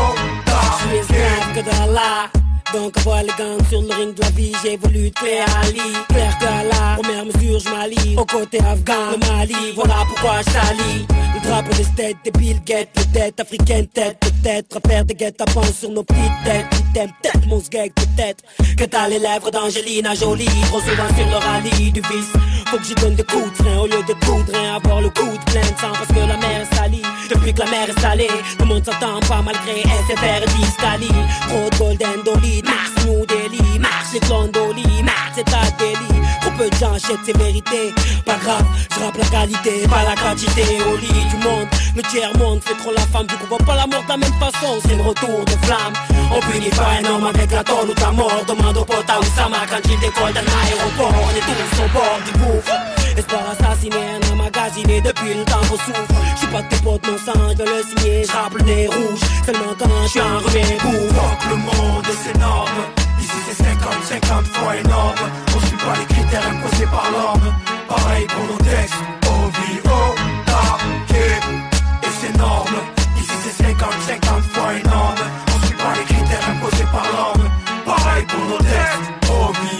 S28: donc avant les gang sur le ring de la vie, j'évolue de Claire Ali. Claire Gala, première mesure, je m'allie. Au côté afghan, le Mali, voilà pourquoi je t'allie. Le drapeau des têtes, des Bill Gates, les têtes africaines, tête peut-être Faire des guettes à sur nos petites têtes Qui t'aiment peut-être peut-être Que t'as les lèvres d'Angelina Jolie Trop souvent sur le rallye du vice Faut que j'y donne des coups de frein au lieu de coups de rein Avoir le coup de plein de sang parce que la mer est salie Depuis que la mer est salée, le monde s'entend pas malgré SFR et Discali Trop de golden dolly Mars, New Delhi, Mars, c'est Londoli, Mars, c'est ta délit. Trop peu de gens achètent ces vérités. Pas grave, je rappe la qualité, pas la quantité. Au lit du monde, le tiers monde fait trop la femme. Du coup, voit pas la mort de la même façon, c'est le retour de flamme. On punit pas un homme avec la tonne ou ta mort. Demande au pote à Oussama quand il décolle d'un aéroport. On est tous au bord du gouffre. Espoir assassiné, un emmagasiné depuis le temps qu'on souffre. J'suis pas de tes potes, mon sang, je le signer. J'rappe le nez rouge, seulement quand j'suis enrhumé.
S26: Fuck le monde c'est énorme. Ici c'est 50, 50 fois énorme. On suit pas les critères imposés par l'ordre. Pareil pour nos textes. Ici c'est 50, 50 fois énorme. On suit pas les critères imposés par l'ordre. Pareil pour nos textes. O-V-O,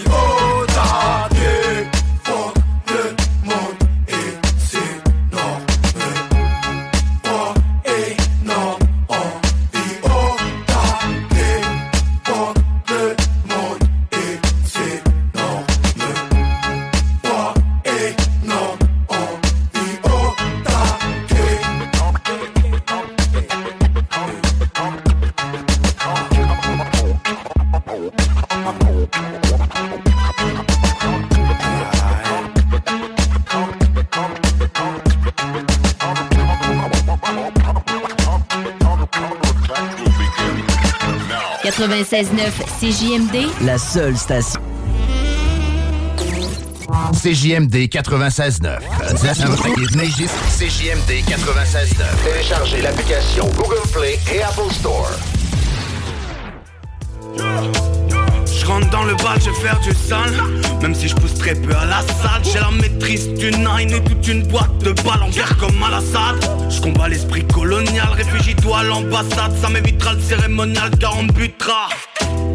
S3: 96.9 CJMD,
S10: La seule station. CJMD 96.9. CJMD 96.9. Téléchargez l'application Google Play et Apple Store.
S29: Rentre dans le bal, je vais faire du sale. Même si je pousse très peu à la salle J'ai la maîtrise du nine et toute une boîte de balles en guerre comme à l'Assad Je combats l'esprit colonial, réfugie-toi à l'ambassade Ça m'évitera le cérémonial car on butera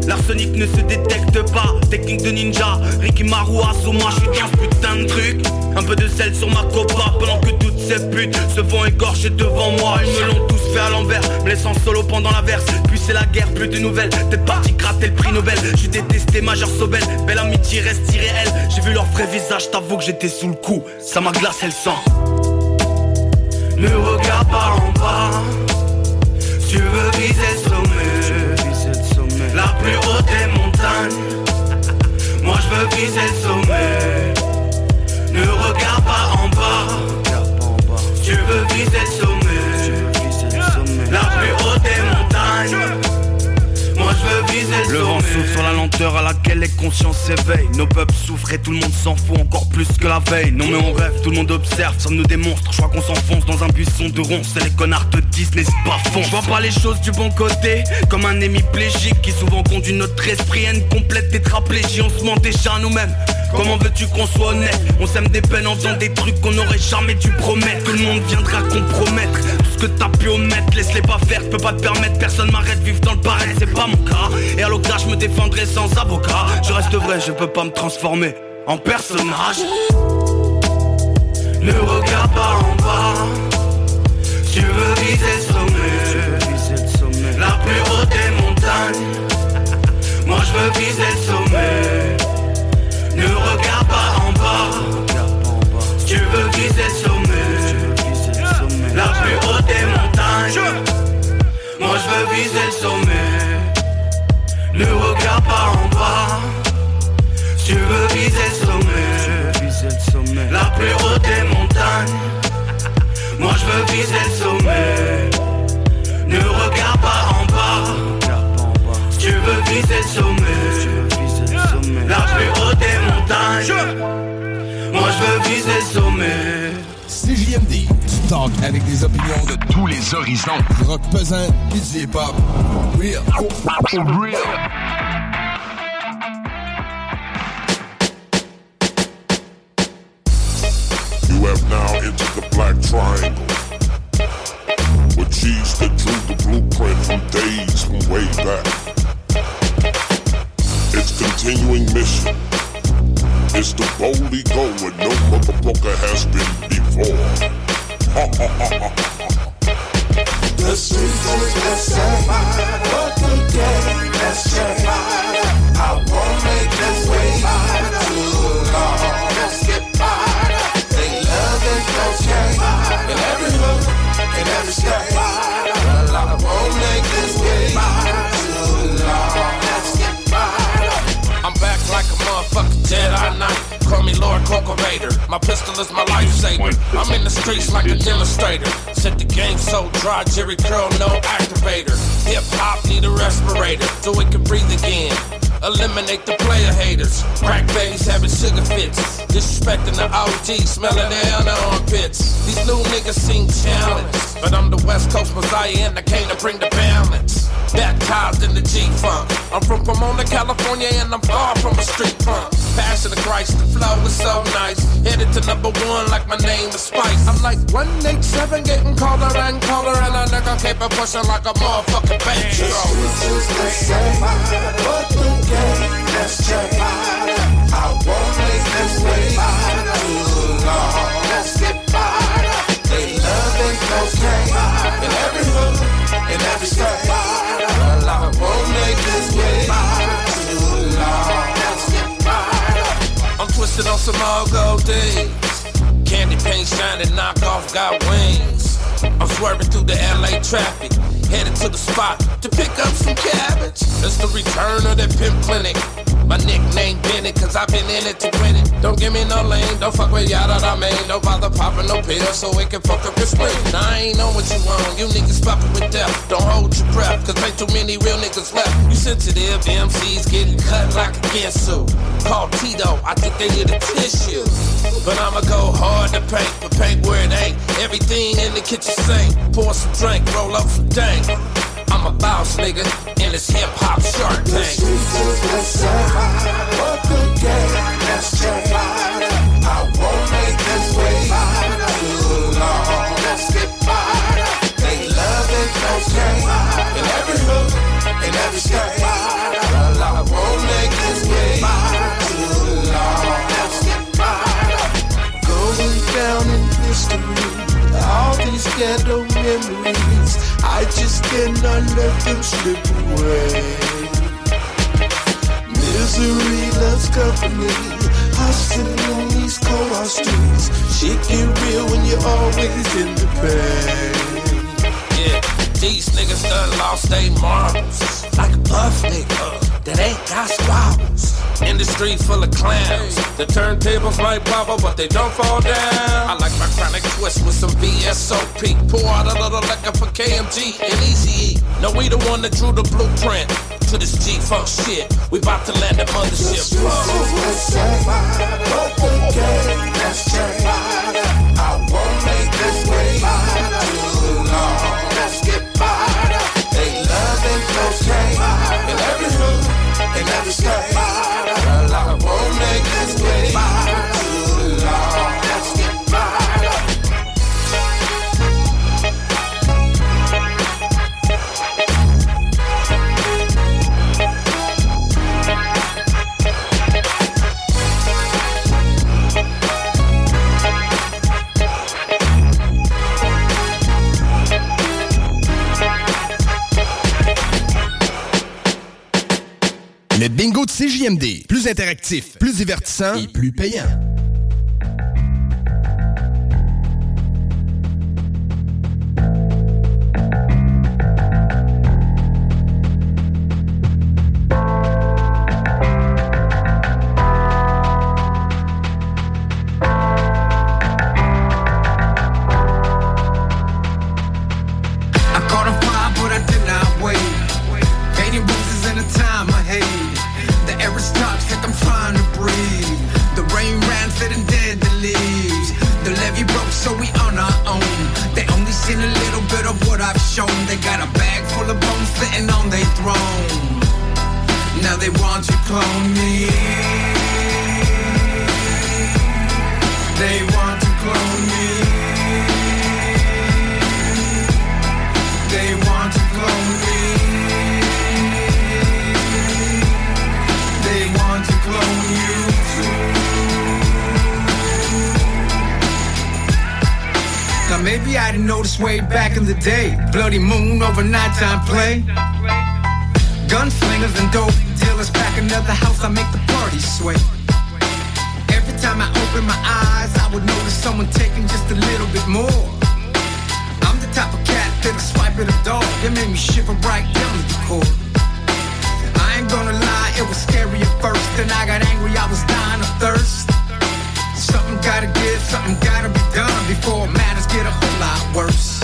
S29: L'arsenic ne se détecte pas, technique de ninja Ricky Maroua sous moi, je suis dans putain de truc. Un peu de sel sur ma copa pendant que toutes ces putes se font égorger devant moi. Ils me l'ont tous fait à l'envers, me laissant solo pendant la verse Puis c'est la guerre, plus de nouvelles, t'es parti gratter le prix Nobel. Je détesté, majeur Sobel, belle amitié reste irréelle. J'ai vu leur vrai visage, t'avoue que j'étais sous le coup. Ça m'a glacé le sang. Ne regarde pas en bas plus haute des montagnes. Moi je veux viser le sommet sur la lenteur à laquelle les consciences s'éveillent. Nos peuples souffrent et tout le monde s'en fout encore plus que la veille. Non mais on rêve, tout le monde observe, ça nous démonstre Je crois qu'on s'enfonce dans un buisson de ronces Et les connards te disent n'hésite pas fond? Je vois pas les choses du bon côté Comme un hémiplégique qui souvent conduit notre esprit à une complète tétraplégie. On se ment déjà nous-mêmes. Comment veux-tu qu'on soit honnête? On sème des peines en faisant des trucs qu'on aurait jamais dû promettre. Tout le monde viendra compromettre. Tout ce que t'as pu omettre Laisse-les pas faire, peux pas te permettre Personne m'arrête, vivre dans le pareil, c'est pas mon cas. Et à l'occasion je me défendrai sans avocat Je reste vrai, je peux pas me transformer en personnage Ne regarde pas en bas Tu veux viser le sommet La plus haute des montagnes je veux viser le sommet. Ne regarde pas en bas. Si tu veux viser le sommet, la plus haute des montagnes. Moi je veux viser le sommet. Ne regarde pas en bas. Si tu veux viser le sommet, la plus haute des montagnes. Moi je veux viser le sommet. Ne regarde pas en bas. Si tu veux viser le sommet, la plus haute des montagnes. Moi je veux viser le sommet.
S10: CJMD, talk avec des opinions de tous les horizons. Rock pesant, du hip-hop. Real. Real.
S30: You have now entered the black triangle. With G's that drew the blueprint from days from way back. Its continuing mission is to boldly go where no motherfucker has been before.
S2: The streets is the same, but the game has changed. I won't make this wait too long. Let's get fired. They love it, cocaine in every hood, in every state.
S31: Motherfucking Jedi Knight. Call me Lord Corporator. My pistol is my lifesaver. I'm in the streets like a demonstrator. Set the game so dry, Jheri curl, no activator. Hip hop need a respirator so it can breathe again. Eliminate the player haters. Crack babies having sugar fits. Disrespecting the OG, smelling their under armpits. These new niggas seem challenged. But I'm the West Coast Messiah and I came to bring the balance. Baptized in the G-Funk. I'm from Pomona, California, and I'm far from a street punk. Passion of Christ, the flow is so nice. Headed to number one like my name is Spice. I'm like 187 getting colder and colder, and a nigga keep it pushing like a motherfucking bass
S2: The streets
S31: twisted on some all gold days. Candy paint shining, knockoff got wings. I'm swerving through the LA traffic, headed to the spot to pick up some cabbage. It's the return of that pimp clinic. My nickname Bennett, cause I've been in it to win it. Don't give me no lame, don't fuck with y'all that I made. Don't bother popping no pills so it can fuck up your spleen. I ain't know what you want, you niggas fucking with death. Don't hold your breath, cause ain't too many real niggas left. You sensitive MCs getting cut like a Ginsu. Call Tito, I think they need a tissue. But I'ma go hard to paint, but paint where it ain't. Everything in the kitchen sink. Pour some drink, roll up some dank. I'm a boss nigga in this hip hop shark
S2: The
S31: tank.
S2: streets is the same, but the game has changed. I won't make this wait too long. Let's get fired. They love it, in every hood, in every state. I won't make this wait too long. Let's get fired.
S32: Going down in history. All these memories, I just cannot let them slip away. Misery loves company. Hustling on these cold hard streets. Shit get real when you're always in the pain.
S31: Yeah, these niggas done lost they marbles. Like a buff nigga that ain't got squabbles. Industry full of clowns. The turntables might wobble, but they don't fall down. I like my chronic twist with some VSOP. Pour out a little liquor for KMG and Easy E. No, we the one that drew the blueprint to this G-Funk shit. We about to land the mothership.
S2: But the game has changed. I in Le
S14: bingo de CJMD. Plus interactif, plus divertissant et plus payant.
S33: Clone me. They want to clone me. They want to clone me. They want to clone you too. Now maybe I didn't notice way back in the day. Bloody moon over nighttime play. Gunslingers and dope dealers pack another house. I make the party sway. Every time I open my eyes, I would notice someone taking just a little bit more. I'm the type of cat that'll swipe at a dog. It made me shiver right down to the core. I ain't gonna lie, it was scary at first. Then I got angry, I was dying of thirst. Something gotta give, something gotta be done before matters get a whole lot worse.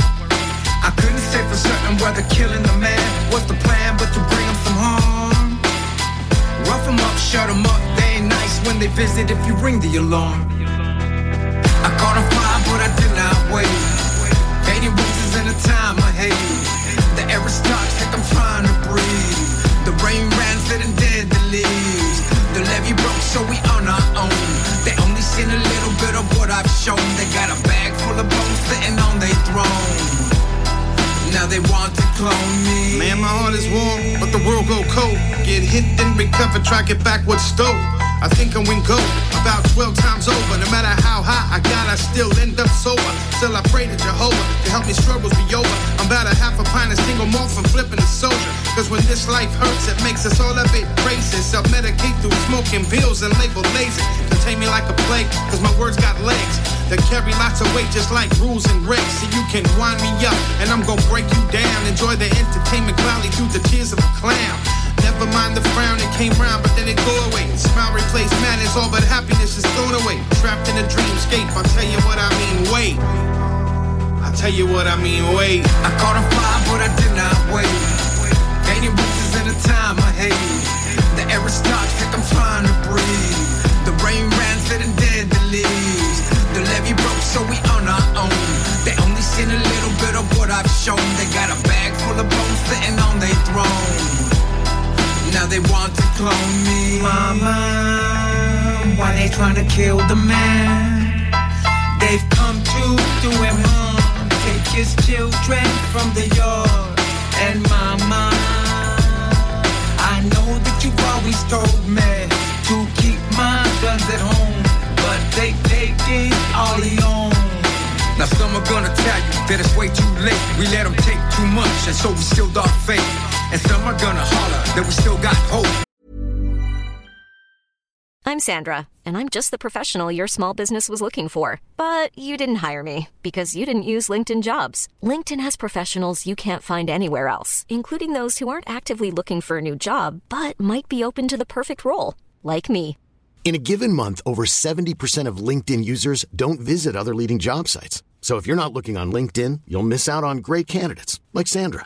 S33: I couldn't say for certain whether killing the man was the plan, but to bring him some harm. Rough him up, shut him up, they ain't nice when they visit if you ring the alarm. I caught a fire, but I did not wait. Painting roses in a time I hate. The air is toxic, I'm trying to breathe. The rain ran, sitting dead the leaves. The levee broke, so we on our own. They only seen a little bit of what I've shown. They got a bag full of bones sitting on their throne. They want to clone me.
S22: Man, my heart is warm, but the world go cold. Get hit, then recover, try get back what's stole. I think I win gold about 12 times over. No matter how high I got, I still end up sober. Still, I pray to Jehovah to help me struggles be over. I'm about a half a pint of single malt from flipping the soldier. Cause when this life hurts, it makes us all a bit racist. Self medicate through smoking pills and label lazy. Contain me like a plague, cause my words got legs that carry lots of weight, just like rules and regs. So you can wind me up, and I'm gonna break you down. Enjoy the entertainment cloudly through the tears of a clown. Never mind the frown that came round, but then it go away. Smile replace madness, all but happiness is thrown away. Trapped in a dreamscape, I'll tell you what I mean, wait. I'll tell you what I mean, wait.
S33: I caught a fire, but I did not wait. Painting roses in a time I hate. The air is toxic, I'm trying to breathe. The rain ran, sitting dead the leaves. The levee broke, so we on our own. They only seen a little bit of what I've shown. They got a bag full of bones sitting on their throne. Now they want to clone me. Mama, why they trying to kill the man? They've come to do him harm. Take his children from the yard. And mama, I know that you've always told me to keep my guns at home. But they taking all he own. Now some are gonna tell you that it's way too late. We let them take too much, and so we sealed our fate. And some are gonna holler that we still got hope.
S28: I'm Sandra, and I'm just the professional your small business was looking for. But you didn't hire me because you didn't use LinkedIn jobs. LinkedIn has professionals you can't find anywhere else, including those who aren't actively looking for a new job but might be open to the perfect role, like me.
S34: In a given month, over 70% of LinkedIn users don't visit other leading job sites. So if you're not looking on LinkedIn, you'll miss out on great candidates like Sandra.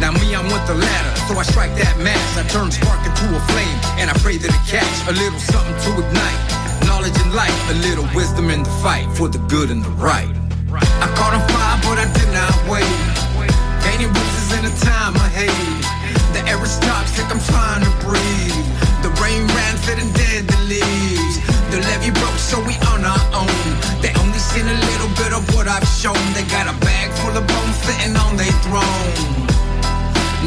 S33: Now me, I'm with the ladder, so I strike that match. I turn spark into a flame, and I pray that it catch a little something to ignite. Knowledge and light, a little wisdom in the fight for the good and the right. I caught on fire, but I did not wait. Gaining bruises in a time of hate. The air is toxic, I'm trying to breathe. The rain ran, fitting dead the leaves. The levee broke, so we on our own. They only seen a little bit of what I've shown. They got a bag full of bones sitting on their throne.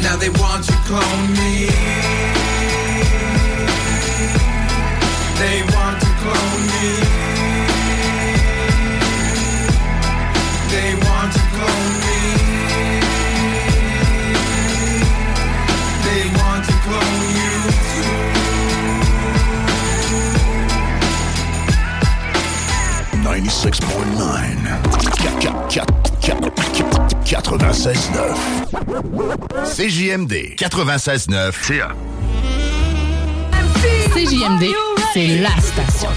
S33: Now they want to clone me. They want
S10: 96.9 CJMD 96.9
S3: CJMD, c'est la station.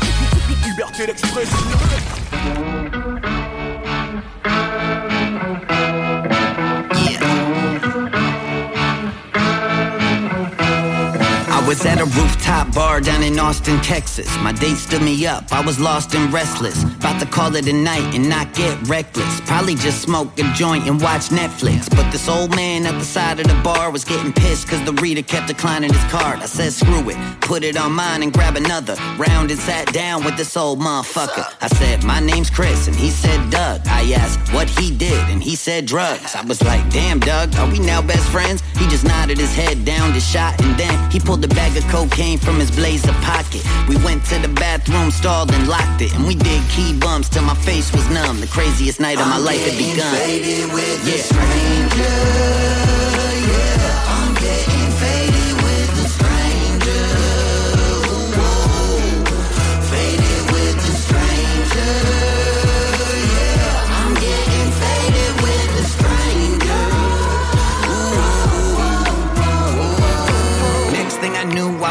S35: Was at a rooftop bar down in Austin, Texas. My date stood me up. I was lost and restless. About to call it a night and not get reckless. Probably just smoke a joint and watch Netflix. But this old man at the side of the bar was getting pissed because the reader kept declining his card. I said, screw it. Put it on mine and grab another. Round and sat down with this old motherfucker. I said, my name's Chris. And he said, Doug. I asked what he did. And he said, drugs. I was like, damn, Doug, are we now best friends? He just nodded his head down the shot. And then he pulled a bag of cocaine from his blazer pocket. We went to the bathroom stall and locked it. And we did key bumps till my face was numb. The craziest night of my life had begun.
S2: faded with
S35: Yeah.
S2: the stranger.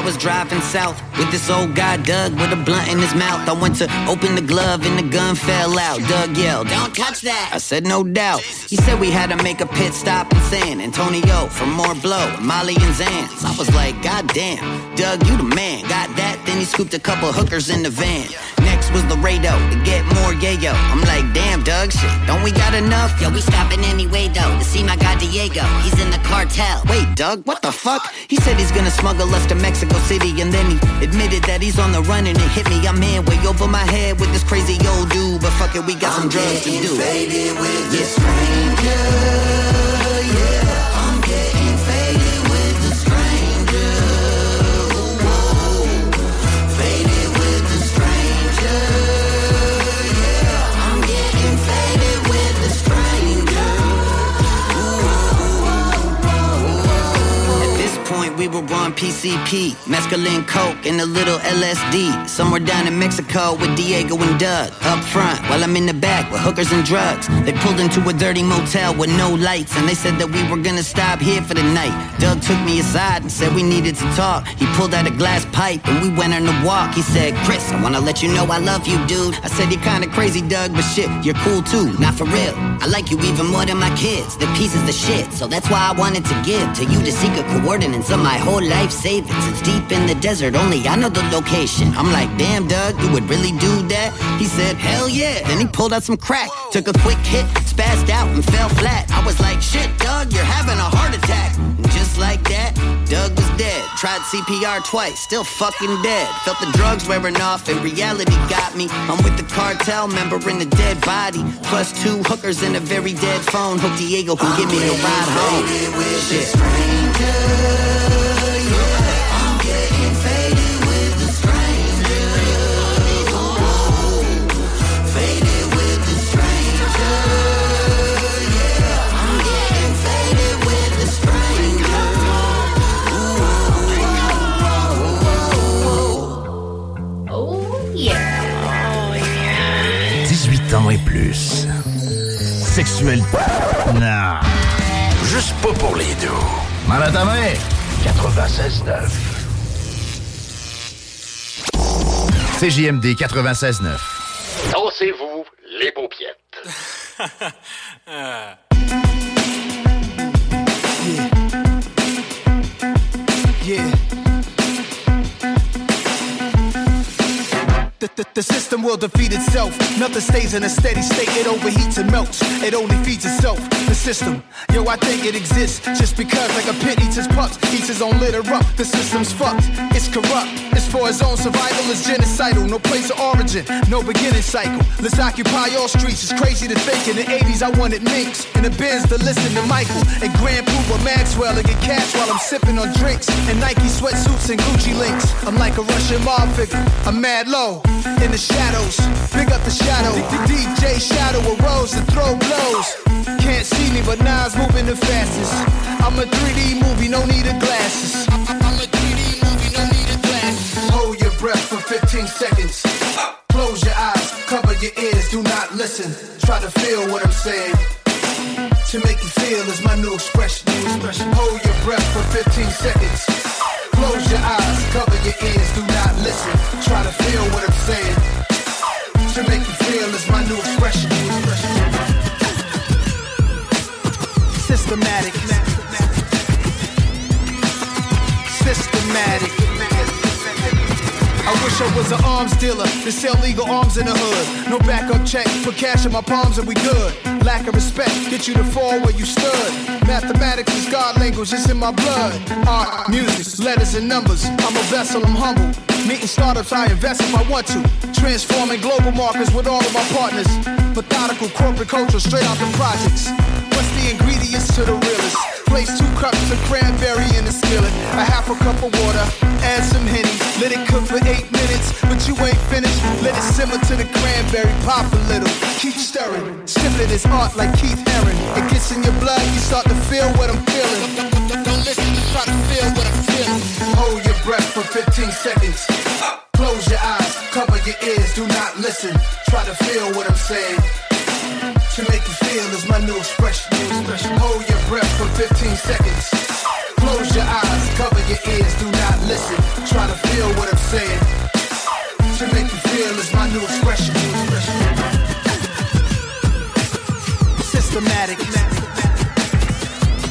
S35: Was driving south with this old guy Doug with a blunt in his mouth. I went to open the glove and the gun fell out. Doug yelled, "Don't touch that!" I said, "No doubt." He said we had to make a pit stop in San Antonio for more blow, Molly and Xans. I was like, "God damn, Doug, you the man." Got that? Then he scooped a couple hookers in the van. Next was Laredo to get more yayo. I'm like, damn, Doug, shit, don't we got enough? Yo, we stopping anyway though to see my guy Diego. He's in the cartel. Wait, Doug, what the fuck? He said he's gonna smuggle us to Mexico City, and then he admitted that he's on the run and it hit me. I'm in way over my head with this crazy old dude, but fuck it, we got some drugs to do.
S2: Faded with the stranger.
S35: We were on PCP, mescaline, coke, and a little LSD. Somewhere down in Mexico with Diego and Doug. Up front, while I'm in the back with hookers and drugs. They pulled into a dirty motel with no lights, and they said that we were gonna stop here for the night. Doug took me aside and said we needed to talk. He pulled out a glass pipe and we went on a walk. He said, Chris, I wanna let you know I love you, dude. I said, You're kinda crazy, Doug, but shit, you're cool too. Not for real. I like you even more than my kids. The piece is the shit, so that's why I wanted to give to you the secret coordinates of my whole life savings. It's deep in the desert, only I know the location. I'm like, damn, Doug, you would really do that? He said, hell yeah. Then he pulled out some crack, took a quick hit, spazzed out, and fell flat. I was like, shit, Doug, you're having a heart attack. And just like that, Doug was dead. Tried CPR twice, still fucking dead. Felt the drugs wearing off, and reality got me. I'm with the cartel member in the dead body, plus two hookers and a very dead phone. Hope Diego can give me a ride home. Shit.
S2: Oh
S10: plus. Sexuel. Non. Juste pas pour les deux. Mal à ta main. 96.9. CJMD 96.9.
S24: Dansez-vous les paupiètes.
S26: Yeah. The, the, the
S33: world defeat itself. Nothing stays in a steady state, it overheats and melts. It only feeds itself, the system. Yo, I think it exists just because, like a pit eats his pups, eats his own litter up. The system's fucked, it's corrupt. It's for his own survival, it's genocidal. No place of origin, no beginning cycle. Let's occupy all streets. It's crazy to think in the 80s I wanted minks. In the bins to listen to Michael and Grand Puba Maxwell and get cash while I'm sipping on drinks and Nike sweatsuits and Gucci links. I'm like a Russian mob figure. I'm mad low in the shadows. Big up the shadow. DJ Shadow arose to throw blows. Can't see me, but Nas moving the fastest. I'm a 3D movie, no need of glasses. I'm a 3D movie, no need of glasses. Hold your breath for 15 seconds. Close your eyes, cover your ears, do not listen. Try to feel what I'm saying. To make you feel is my new expression. Hold your breath for 15 seconds. Close your eyes, cover your ears, do not listen. Try to feel what I'm saying. To make you feel is my new expression. Systematic. Systematic. I wish I was an arms dealer to sell legal arms in the hood. No backup check, put cash in my palms and we good. Lack of respect, get you to fall where you stood. Mathematics is God language, it's in my blood. Art, music, letters and numbers. I'm a vessel, I'm humble. Meeting startups, I invest if I want to. Transforming global markets with all of my partners. Methodical corporate culture straight out the projects. What's the ingredients to the realest? Place two cups of cranberry in the skillet. A half a cup of water, add some henny. Let it cook for eight minutes, but you ain't finished. Let it simmer to the cranberry, pop a little. Keep stirring. Sniffing is art like Keith Haring. It gets in your blood, you start to feel what I'm feeling. Don't listen, try to feel what I'm feeling. Hold your breath for 15 seconds. Close your eyes, cover your ears, do not listen. Try to feel what I'm saying. To make you feel is my new expression. Hold your breath for 15 seconds. Close your eyes, cover your ears, do not listen. Try to feel what I'm saying. To make you feel is my new expression. Systematic.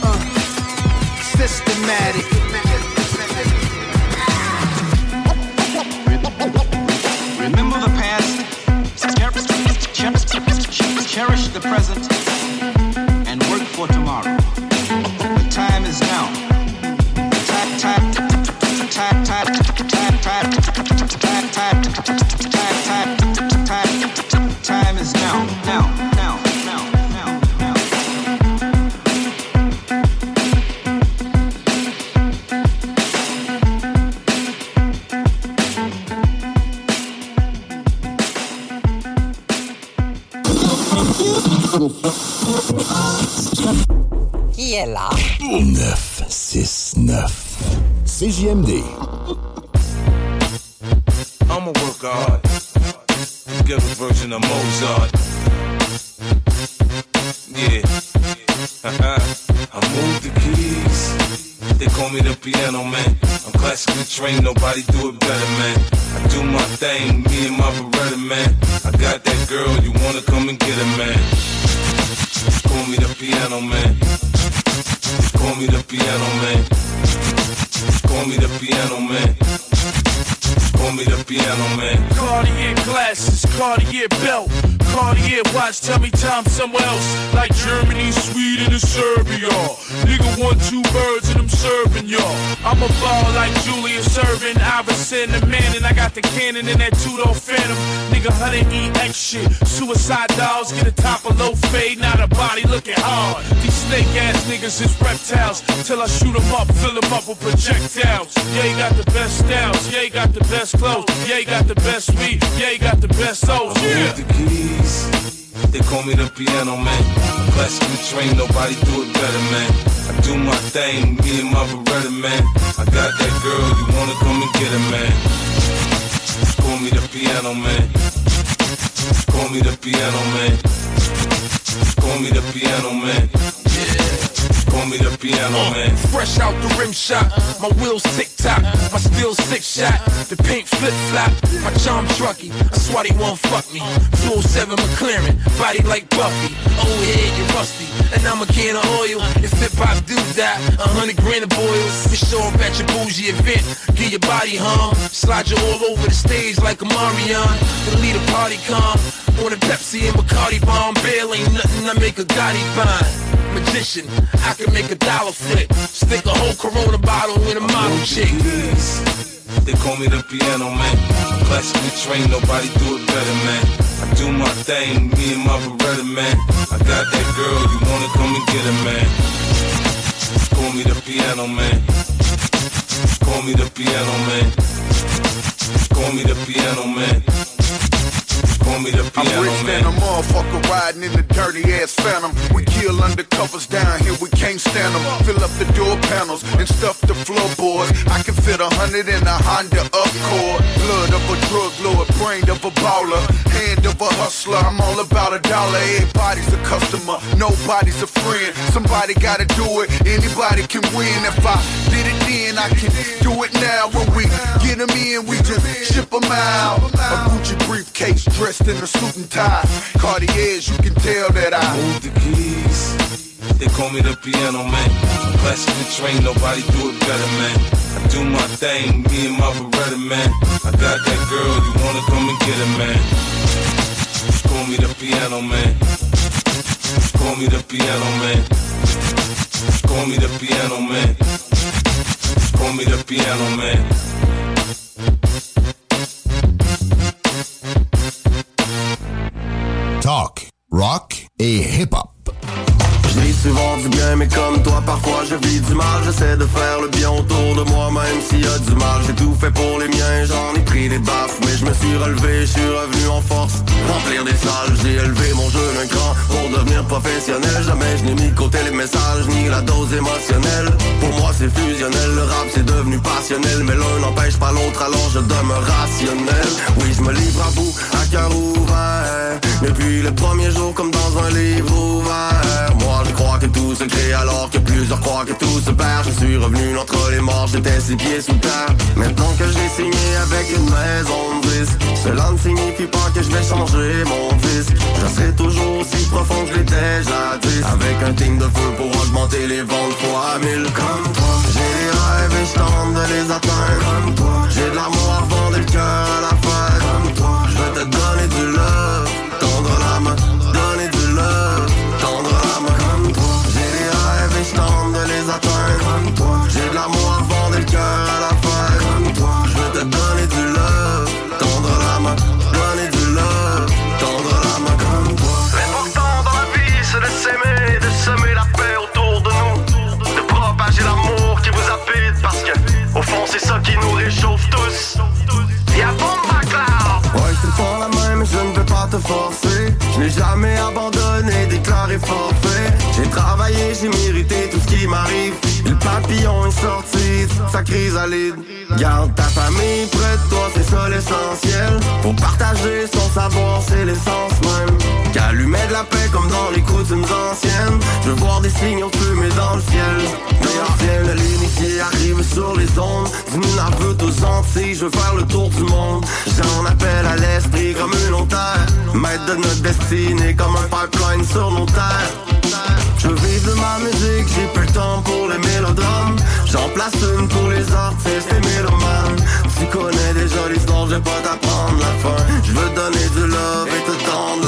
S33: Uh, systematic.
S10: Cherish the present, and work for tomorrow. The time is now.
S36: CJMD.
S31: I'ma work hard. Get a version of Mozart. Yeah. I move the keys. They call me the piano man. I'm classically trained, nobody do it better, man. I do my thing, me and my Beretta, man. I got that girl, you wanna come and get her, man. Call me the piano man. Call me the piano man. Call me the piano man. Call me the piano man.
S28: Cartier glasses, Cartier belt, Cartier watch. Tell me time somewhere else, like Germany, Sweden, and Serbia. Nigga, one two birds and I'm serving y'all. I'm a ball like Julius Erving, Iverson, the man, and I got the cannon in that two door phantom. Nigga, 100 EX shit. Suicide dolls, get a top of low fade, not a body looking hard. These snake ass niggas is reptiles. Till I shoot 'em up, fill 'em up with projectiles. Yeah, you got the best styles. Yeah, you got the best clothes. Yeah, got the best weed. Yeah, got the best souls. Yeah.
S31: the keys. They call me the piano man. I'm classically trained, nobody do it better, man. I do my thing, me and my Beretta, man. I got that girl, you wanna come and get her, man. Call me the piano man. Call me the piano man. Call me the piano man. Yeah. Call me the
S37: piano, man.
S38: Fresh out the rim shot, my wheels tick tock, my steel six shot, the paint flip flop, my charm trucky. I swear they won't fuck me. Full seven McLaren, body like Buffy. Old head, you rusty, and I'm a can of oil. If hip hop do that, a hundred grand of boils. For sure, at your bougie event, get your body hum. Slide you all over the stage like a Marion. The lead a party On a Pepsi and Bacardi bomb, bail ain't nothing. I make a Gotti fine. Magician, I can make a dollar flip. Stick a whole Corona bottle in a model chick.
S37: They call me the piano man. Classically trained, nobody do it better, man. I do my thing, me and my Beretta, man. I got that girl, you wanna come and get her, man. Just call me the piano man. Just Call me the piano man. Just call me the piano man. Call me the piano
S39: I'm rich
S37: man.
S39: than a motherfucker riding in the dirty ass phantom. We kill undercovers down here, we can't stand them. Fill up the door panels and stuff the floorboards. I can fit a hundred in a Honda Accord. Blood of a drug lord, brain of a baller, hand of a hustler. I'm all about a dollar. Everybody's a customer, nobody's a friend. Somebody gotta do it, anybody can win. If I did it then, I can do it now. When we get them in, we just ship them out. A Gucci briefcase dressed in a suit and tie. Cartiers, you can tell that I
S37: move the keys. They call me the piano man. I'm classically trained, nobody do it better, man. I do my thing, me and my Beretta, man. I got that girl, you wanna come and get her, man. Just call me the piano man. Just call me the piano man. Just call me the piano man. Just call me the piano man.
S10: Rock et hip-hop.
S40: Je vis souvent du bien, mais comme toi, parfois je vis du mal. J'essaie de faire le bien autour de moi, même s'il y a du mal. J'ai tout fait pour les miens, j'en ai pris des baffes, mais je me suis relevé, je suis revenu en force. Remplir des salles, j'ai élevé mon jeu d'un cran pour devenir professionnel. Jamais je n'ai mis côté les messages, ni la dose émotionnelle. Pour moi, c'est fusionnel, le rap c'est devenu passionnel, mais l'un n'empêche pas l'autre, alors je demeure rationnel. Oui, je me livre à bout, à cœur ouvert. Depuis le premier jour, comme dans un livre ouvert. Moi, crois que tout se crée alors que plusieurs croient que tout se perd. Je suis revenu entre les morts, j'étais six pieds sous terre. Maintenant que j'ai signé avec une maison de cela ne signifie pas que je vais changer mon disque. Je serai toujours aussi profond que je l'étais jadis. Avec un team de feu pour augmenter les ventes fois mille. Comme toi, j'ai des rêves et je tente de les atteindre. Comme toi, j'ai de l'amour à revendre et le cœur à la Je n'ai jamais abandonné, déclaré forfait. J'ai travaillé, j'ai mérité tout ce qui m'arrive. Papillon est sorti sa chrysalide. Garde ta famille près de toi, c'est ça l'essentiel. Pour partager son savoir, c'est l'essence même. Qu'allumer de la paix comme dans les coutumes anciennes. Je veux voir des signaux de fumée dans le ciel. Meilleur ciel, l'initié arrive sur les ondes. Du Nunavut aux Antilles, je veux faire le tour du monde. J'en appelle à l'esprit comme une terre. Maître de notre destinée comme un pipeline sur nos terres. Je veux vivre de ma musique, j'ai plus le temps pour les mélodrames. J'en place une pour les artistes et mélomanes. Tu connais déjà l'histoire, je vais pas t'apprendre la fin. Je veux donner du love et te tendre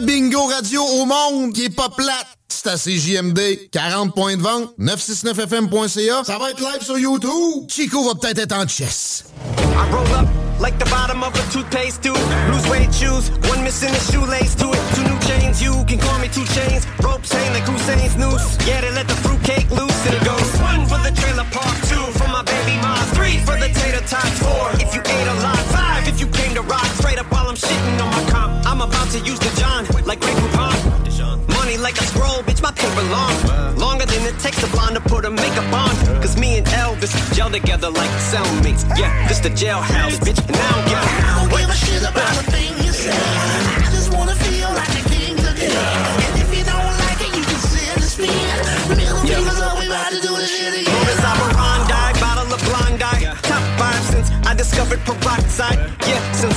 S10: bingo radio au monde qui est pas plate, c'est à CJMD. 40 points de vente, 969fm.ca. Ça va être live sur YouTube. Chico va peut-être être en chess.
S41: I roll up like the bottom of a toothpaste tube. Lose weight shoes, one missing a shoelace to it. Two new chains, you can call me two chains. Ropes hang like Hussein's noose. Yeah, they let the fruitcake loose and it goes. One for the trailer park, two for my baby mom, three for the tater tots, four if you ate a lot, to use the John like Poupon. Money like a scroll, bitch, my paper long. Longer than it takes a blonde to put a makeup on. Cause me and Elvis gel together like cellmates. Yeah, this the jailhouse, bitch, and I don't give a
S28: I don't give a shit about a thing you say. I just wanna feel like a king again. And if you don't like it, you can send a spin. Middle fingers up, we about to do this shit again.
S41: Operandi, bottle of blind eye. Top five since I discovered peroxide. Yeah, since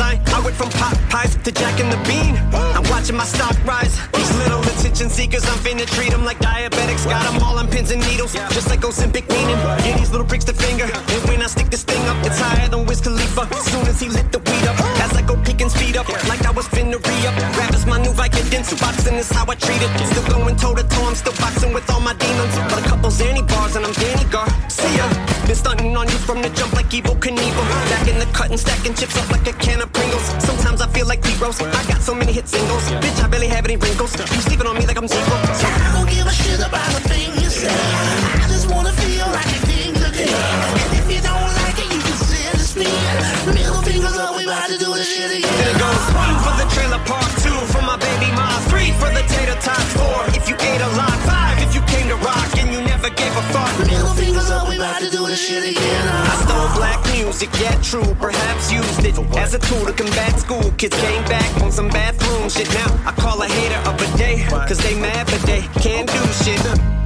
S41: I got I went from pot pies to Jack and the Bean. I'm watching my stock rise. These little attention seekers, I'm finna treat them like diabetics. Got them all on pins and needles, just like Ozempic meaning. Yeah, these little pricks the finger. And when I stick this thing up, it's higher than Wiz Khalifa. Soon as he lit the weed up, as I go and speed up, like I was finna re up. Rap is my new Vicodin, boxing is how I treat it. Still going toe to toe, I'm still boxing with all my demons. But a couple Zanny bars and I'm Danny Gar. See ya. Been stunting on you from the jump like Evel Knievel. Back in the cut and stacking chips up like a can of Pringles. Sometimes I feel like D-Rose. I got so many hit singles. Bitch, I barely have any wrinkles. You sleeping on me like I'm zero.
S28: I don't give a shit about a thing you say. I just wanna feel like a king again. And if you don't like it, you can send a spin. Middle fingers up, we about to do this shit again.
S41: It goes one for the trailer park, two for my baby mom, three for the tater tots, four
S28: shit again.
S41: I stole black music, yeah, true. Perhaps used it as a tool to combat school. Kids came back on some bathroom shit. Now I call a hater up a day, cause they mad, but they can't do shit.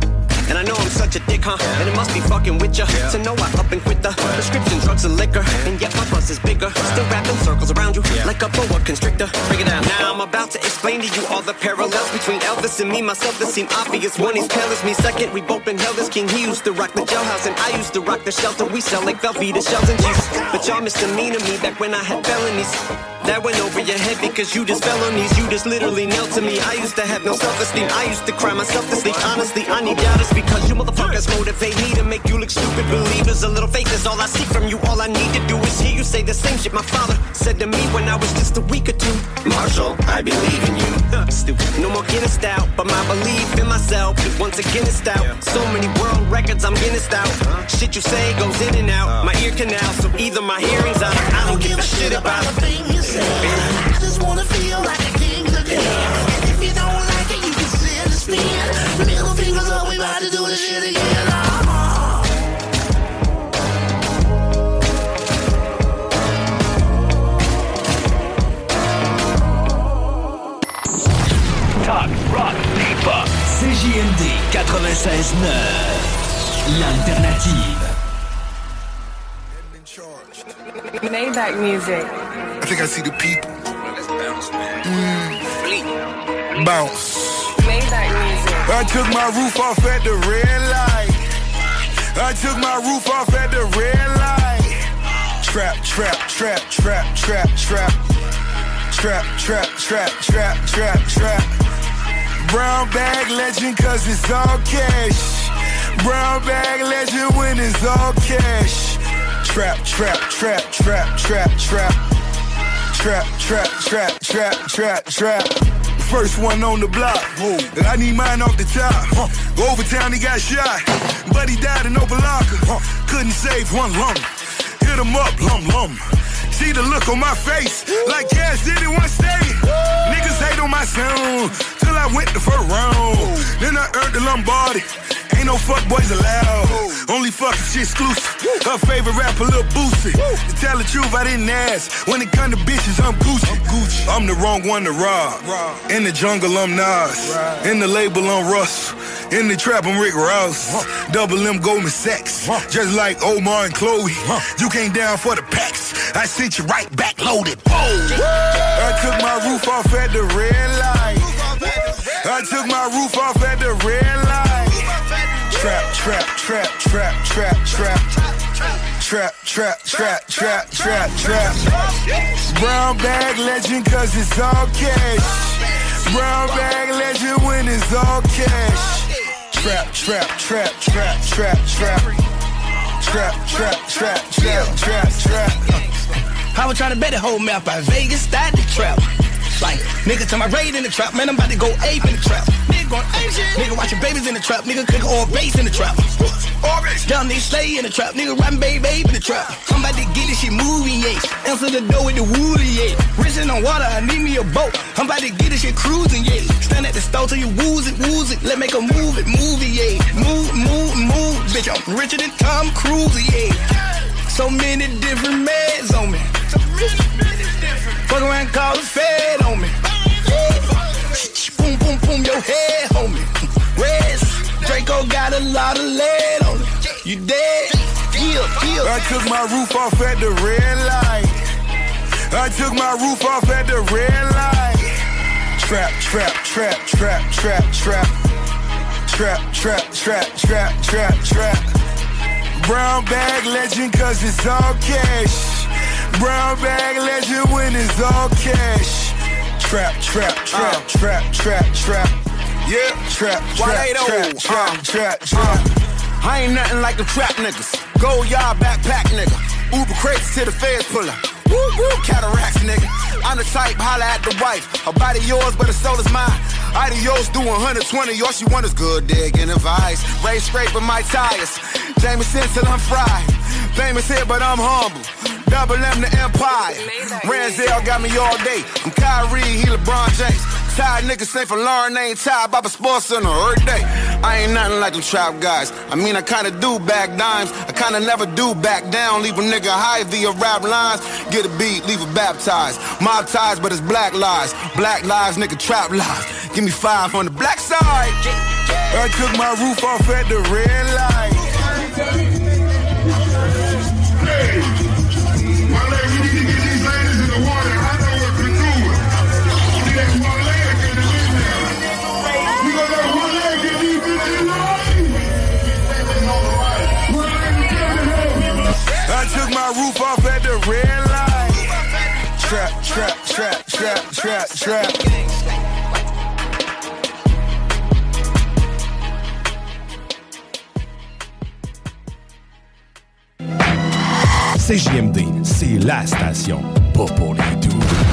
S41: Know I'm such a dick, huh? And it must be fucking with ya. To know I up and quit the prescription drugs and liquor. And yet my bus is bigger. Still wrapping circles around you like a boa constrictor. Bring it down. Now I'm about to explain to you all the parallels between Elvis and me. Myself that seem obvious. One, he's pale as me. Second, we both been held as king. He used to rock the jailhouse and I used to rock the shelter. We sell like Velveeta shells and cheese. But y'all misdemeanor me back when I had felonies. That went over your head because you just fell on these. You just literally knelt to me. I used to have no self-esteem. I used to cry myself to sleep. Honestly, I need doubters because you motherfuckers motivate me to make you look stupid. Believers, a little faith is all I seek from you. All I need to do is hear you say the same shit my father said to me when I was just a week or two. Marshall, I believe in you. Huh, Stupid. No more Guinness out, but my belief in myself is once again it's out. So many world records I'm Guinness out. Uh-huh. Shit you say goes in and out. Uh-huh. My ear canal, so either my hearing's out. or I don't give a shit about
S28: a thing you say. I just wanna feel like a king again. And if you don't like it, you can send a spin. About to do this shit again.
S15: Talk, rock, hip-hop. CJMD 96.9. L'alternative.
S42: Maybach music.
S43: I think I see the people. Mm. Bounce.
S42: Maybach music.
S43: I took my roof off at the red light. I took my roof off at the red light. Trap, trap, trap, trap, trap, trap. Trap, trap, trap, trap, trap, trap. Brown bag legend cause it's all cash. Brown bag legend when it's all cash. Trap, trap, trap, trap, trap, trap. Trap, trap, trap, trap, trap, trap. First one on the block. I need mine off the top. Go over town, he got shot. But he died in Opa-locka. Couldn't save one lung. Hit him up, lum lum. See the look on my face, like Cash did it one day. Niggas hate on my sound, till I went the first round. Then I earned the Lombardi. Ain't no fuck boys allowed. Only fucking shit exclusive. Her favorite rapper, Lil Boosie. To tell the truth, I didn't ask. When it come to bitches, I'm Gucci. I'm Gucci. I'm the wrong one to rob. In the jungle, I'm Nas. In the label, I'm Russ. In the trap, I'm Rick Ross. Double M Goldman Sachs. Just like Omar and Chloe. You came down for the packs. I sent you right back loaded. Whoa. I took my roof off at the red light. I took my roof off at the red light. Trap, trap, trap, trap, trap, trap. Trap, trap, trap, trap, trap, trap. Brown bag legend cause it's all cash. Brown bag legend when it's all cash. Trap, trap, trap, trap, trap, trap. Trap, trap, trap, trap, trap, trap.
S15: I was trying to bet the whole map out Vegas, start the trap. Like, nigga to my raid in the trap, man, I'm about to go ape in the trap. Nigga going ape shit. Nigga watching babies in the trap, nigga cooking all bass in the trap. Down nigga slay in the trap, nigga rapping baby babe in the trap. I'm about to get this shit moving, yeah. Answer the door with the woolly, yeah. Risen on water, I need me a boat. I'm about to get this shit cruising, yeah. Stand at the stove till you wooze it, wooze it. Let make a move it, movie, yeah. Move, move, move, bitch. I'm richer than Tom Cruise, yeah. So many different meds on me. So many, many different. Fuck around, call the Fed on me. Boom, boom, boom, your head, homie. Rest. Draco got a lot of lead on it. You dead? Kill, kill.
S43: I took my roof off at the red light. I took my roof off at the red light. Trap, trap, trap, trap, trap, trap. Trap, trap, trap, trap, trap, trap. Brown bag legend cause it's all cash. Brown bag legend when it's all cash. Trap, trap, trap,
S7: Uh.
S43: trap, trap, trap. Yeah, trap, trap, trap, trap, trap, trap.
S7: Uh, I ain't nothing like the trap niggas. Gold yard backpack nigga. Uber crates to the feds pull up. Woo woo cataracts nigga. I'm the type holla at the wife. Her body yours, but her soul is mine. Adios do 120. All she want is good digging advice. Ray scraping my tires. Jameson till I'm fried. Famous here, but I'm humble. Double M the empire. Ranzel got me all day. I'm Kyrie, he LeBron James. Tired niggas say for Lauren ain't tired the sports center every day. I ain't nothing like them trap guys. I mean, I kinda do back dimes. I kinda never do back down. Leave a nigga high via rap lines. Get a beat, leave a baptized. Mob ties, but it's black lies. Black lives, nigga, trap lies. Give me five on the black side.
S43: I took my roof off at the red light. My roof off at the red light. Trap, trap, trap, trap, trap, trap.
S44: CJMD, c'est la station, pas pour les doux.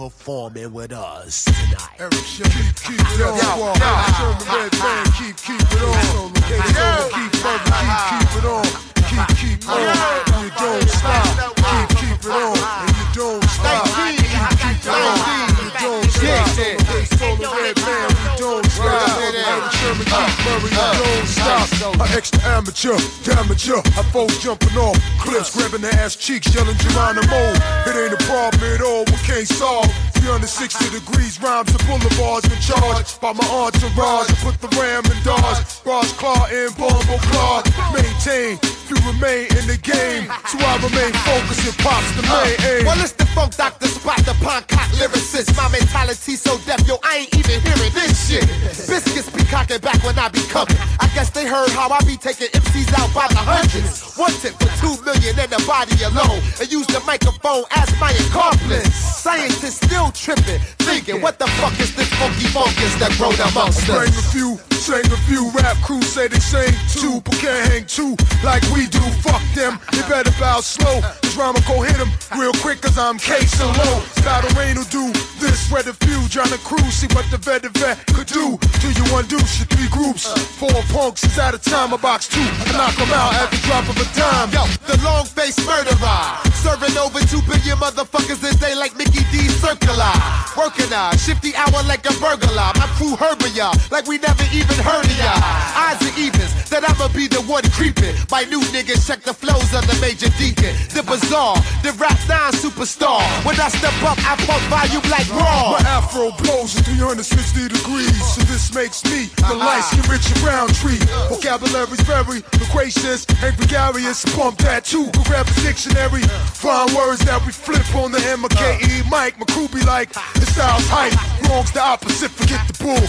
S23: Performing with us tonight.
S11: Erick Sermon, keep it on. Yo, Sermon Redman, keep, keep it on. Keep, keep, keep, keep it on. Keep, keep on. And you don't stop. Keep, keep it on. And you don't stop. Keep, keep it on. And you don't stop. It's Solar Red Band, we don't stop. Sermon, Murray, you don't stop. An extra amateur, amateur. I foes jumping off cliffs, uh. grabbing the ass cheeks, yelling Geronimo. It ain't a problem at all, we can't solve. 360 degrees, rhymes and boulevards been charged by my entourage. I put the ram in Dodge, Ross Claw and Bombo Claw. Maintain, you remain in the game. So I remain focused and pops the main uh, aim.
S23: Well, it's the funk doctor Spock, the punk cock lyricist. My mentality so deaf, yo, I ain't even hearing this shit. Biscuits be cocking back when I be coming. I guess they heard how I be taking MCs out by the hundreds. One tip for two million in the body alone. And use the microphone as my accomplice. Scientists still tripping, thinking, what the fuck is this funky funkus that amongst
S11: I bring a few, a few rap crews say they sing too, but can't hang two like we do. Fuck them, they better bow slow. This rhyme go hit them real quick cause I'm casing low. Battle rain will do this, spread the few, John the crew, see what the vet the vet could do. Till you undo shit, three groups, four punks is at a time, a box two. I knock them out at the drop of a dime.
S23: Yo, the long face murderer. Serving over two billion motherfuckers a day like Mickey D. Circular. Working a shifty hour like a burglar. My crew herbing ya like we never even ya. Odds and evens that I'ma be the one creeping. My new niggas check the flows of the major deacon. The bizarre, the rap nine superstar. When I step up, I pump volume like raw.
S11: My afro blows at 360 degrees, so this makes me the uh-huh. light skin Richard Roundtree. Vocabulary's very loquacious and gregarious. Pump that too, go grab a dictionary. Find words that we flip on the MKE uh. Mike. My crew be like, the style's hype. Wrong's the opposite, forget the bull.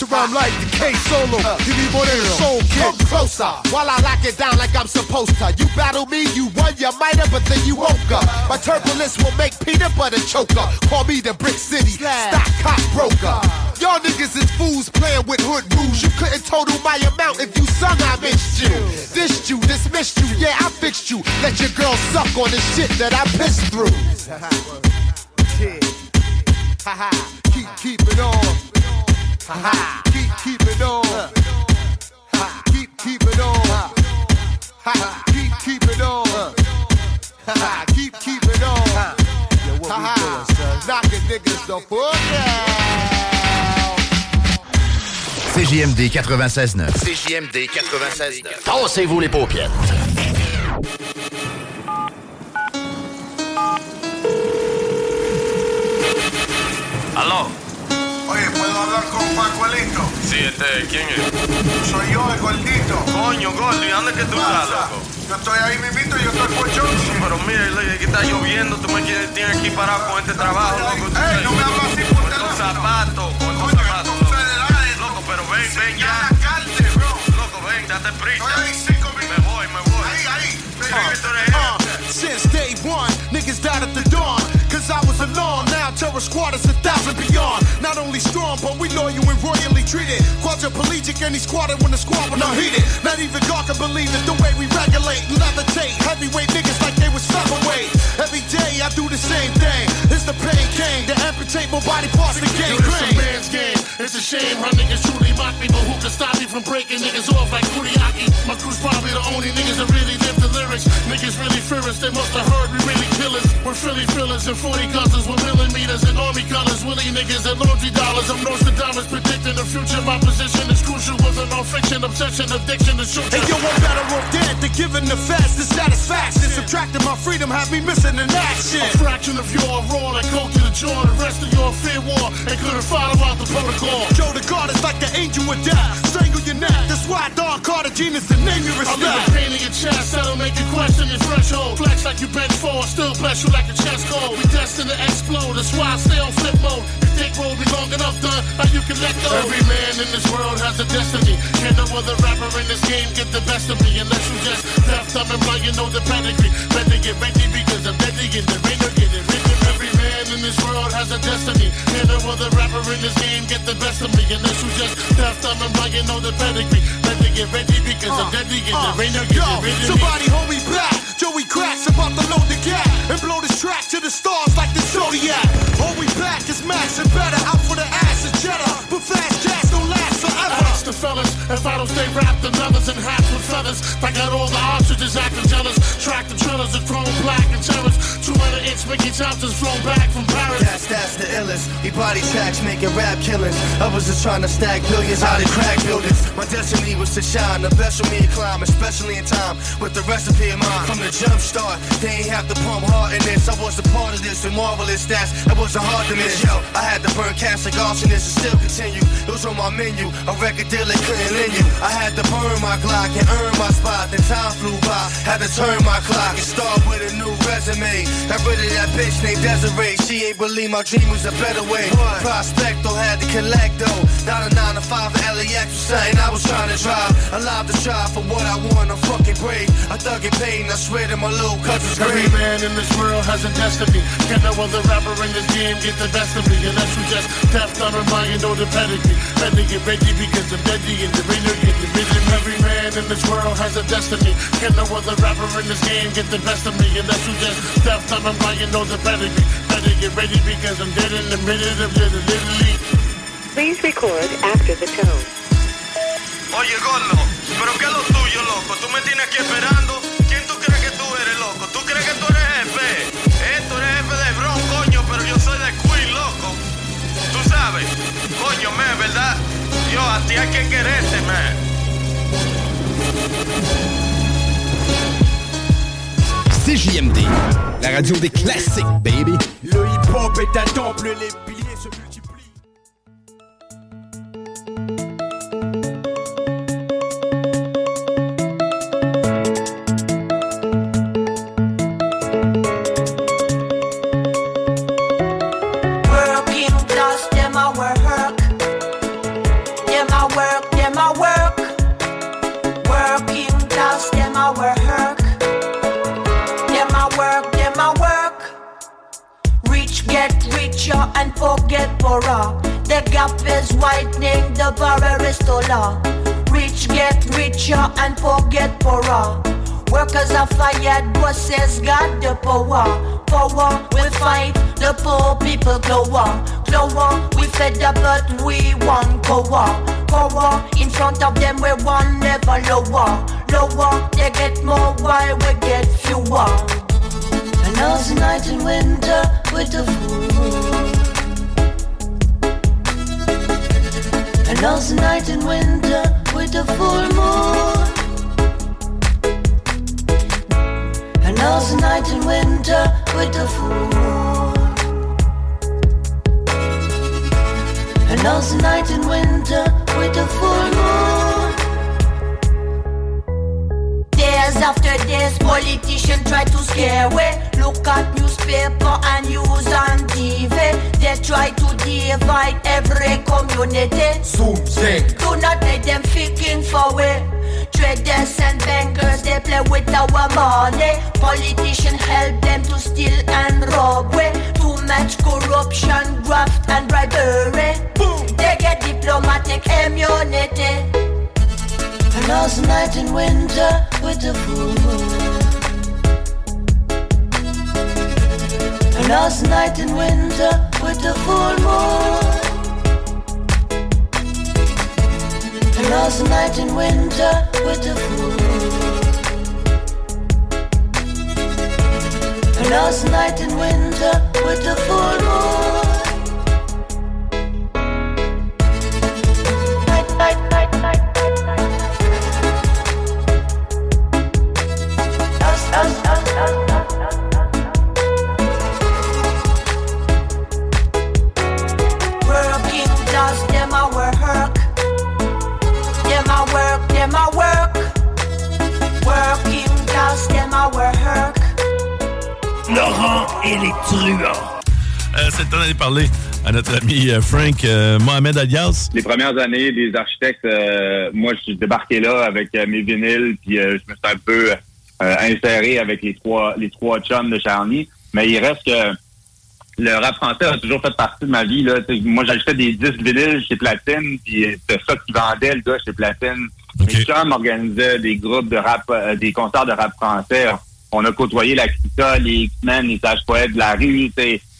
S11: To rhyme like the K solo. Uh, Give me more than a soul
S23: Come closer while I lock it down like I'm supposed to. You battle me, you won, you might have, but then you woke up. My turbulence will make peanut butter choker. Call me the Brick City stock cop broker. Y'all niggas is fools playing with hood rules. You couldn't total my amount if you sung I missed you. This missed you, dismissed you. Yeah, I fixed you. Let your girl suck on the shit that I pissed through. Ha ha. Keep keep it on. Ha ha. Keep keep it on. Ha. Keep keep it on. Ha. Keep keep it on. Ha. Keep keep it on. Ha ha. Knocking niggas the fuck out.
S10: CJMD 96.9.
S45: CJMD 96.9.
S10: Tassez-vous les paupières.
S46: Aló. Oye, ¿puedo hablar con Pacuelito?
S47: Sí, este, ¿quién es?
S46: Soy yo, el gordito.
S47: Coño, Gordy, ¿dónde es que tú estás, loco?
S46: Yo estoy ahí mismito, yo estoy pochón.
S47: Pero mira, le- que está lloviendo, tú me quieres, tienes aquí parado con este trabajo, loco.
S46: Ey, no me hagas así por
S47: Con estos zapatos, con estos zapatos. Loco. Loco, pero ven, ven ya. Loco, ven, date prisa. Me voy, me voy.
S46: Ahí, ahí.
S23: Uh, since day one, niggas died at the dawn. Cause I was alone. Terror squad is a thousand beyond. Not only strong, but we loyal and royally treated. Quadriplegic and he squatted when the squad was not heated. Not even God can believe it. The way we regulate and levitate. Heavyweight niggas like they was featherweight. Every day I do the same thing. It's the pain came to amputate my body parts to gain
S48: a man's game. It's a shame how niggas truly mock me, but who can stop me from breaking niggas off like Kuriaki? My crew's probably the only niggas that really live the lyrics. Niggas really fear us, they must have heard we really killers. We're Philly fillers and 40 guzzlers with and army colors. Willie niggas and laundry dollars. I'm Nostradamus predicting the future. My position is crucial with a non-fiction obsession, addiction to shoot.
S23: Hey yo, I'm better off dead than giving the fast the satisfaction. Subtracting my freedom have me missing in action.
S48: A fraction of your raw that coke to the jaw. The rest of your fear war and couldn't follow out the protocol.
S23: Joe the God is like the angel with death. Strangle your neck. That's why Don Cartagena the name you respect.
S48: I leave a
S23: respect.
S48: pain in your chest, that'll make you question your threshold. Flex like you bent for, still bless you like a chest cold. We destined to explode, that's why I stay on flip mode. Your dick roll be long enough, done, how you can let go. Every man in this world has a destiny. Can't no other rapper in this game get the best of me unless you just left thumb and blind, you know the pedigree. Better get ready because I'm deadly in the rain or get in this world has a destiny. Can't no other rapper in this game get the best of me unless you just left and blind, you know the pedigree. Better get ready because I'm deadly in the rain or get
S23: Yo,
S48: it written.
S23: somebody hold me back. Joey Cracks about to load the gap and blow this track to the stars like the Zodiac. Hold me back, it's Max and better. Out for the ass and cheddar. But fast
S48: the fellas if I don't stay wrapped in leathers and hats with feathers. I got all the ostriches acting jealous. Track the trillers of chrome black and terrors. 200 inch Mickey Thompsons flown back from Paris.
S15: That's, that's the illest. He body tax making rap killings. I was just trying to stack billions out of crack buildings. My destiny was to shine. The best for me to climb, especially in time with the recipe in mind. From the jump start, they ain't have to pump hard in this. I was a part of this with marvelous stats. It wasn't hard to miss. Yo, I had to burn cash like arsonists and still continue. It was on my menu. A record deal they couldn't lend you. I had to burn my Glock and earn my spot. Then time flew by. Had to turn my clock and start with a new resume. Got rid of that bitch named Desiree. She ain't believe my dream was a better way. Prospecto had to collect though. Not a 9 to 5 for LAX was something I was trying to drive. Alive to try for what I want. I'm fucking brave. I thug get paid and I swear to my little cousin's
S48: Every
S15: grave.
S48: man in this world has a destiny. Can no other rapper in this game get the best of me? Unless you just deaf, dumb, and blind, you know the pedigree. Better get ready because deadly in the get the. Every man in this world has a destiny. Can no other rapper in this game get the best of me? Unless you just deaf, dumb, and blind, you know the pedigree. Better get ready because I'm dead in the minute of the literally.
S49: Please record after the tone.
S47: Oye, Gordo, pero ¿qué es lo tuyo, loco? Tú me tienes aquí esperando. ¿Quién tú crees que tú eres, loco? ¿Tú crees que tú eres jefe? Eh, tú eres jefe de Bron, coño, pero yo soy de Queen, loco. Tú sabes, coño, me, ¿verdad? Yo, a ti hay que quererte, man.
S9: CJMD, la radio des classiques, baby.
S23: Le hip-hop est un temple, les
S50: the
S51: power. Power, we fight, the poor people glower. Glower, we fed up but we want power. Power, in front of them we want never lower. Lower, they get more while we get fewer. And now's the night in winter with the full moon. And now's the night in winter with the full moon. And now's the night in winter with the full moon. And now's the night in winter with the full moon. Days after days, politicians try to scare away. Look at newspaper and news on TV. They try to divide every community.
S43: Zoom, zing.
S51: Do not let them thinking for way. Traders and bankers, they play with our money. Politicians help them to steal and rob way. Too much corruption, graft and bribery. Boom. They get diplomatic immunity. And the night in winter with the full moon. And now's night in winter with the full moon. The night in winter with the moon. And night in winter with the full moon. Night, night, night, night. Them a work. Working class, them a work.
S10: Laurent et les truands. Euh, c'est le temps d'aller parler à notre ami euh, Frank euh, Mohamed Alias.
S28: Les premières années des architectes, euh, moi, je suis débarqué là avec euh, mes vinyles, puis euh, je me suis un peu euh, inséré avec les trois les trois chums de Charny. Mais il reste que le rap français a toujours fait partie de ma vie. Là. T'sais, moi, j'achetais des disques vinyles chez Platine, puis c'était ça qui vendait le gars chez Platine. Mes chums organisaient des groupes de rap, euh, des concerts de rap français. On a côtoyé la Clita, les X-Men, les Sages Poètes la rue,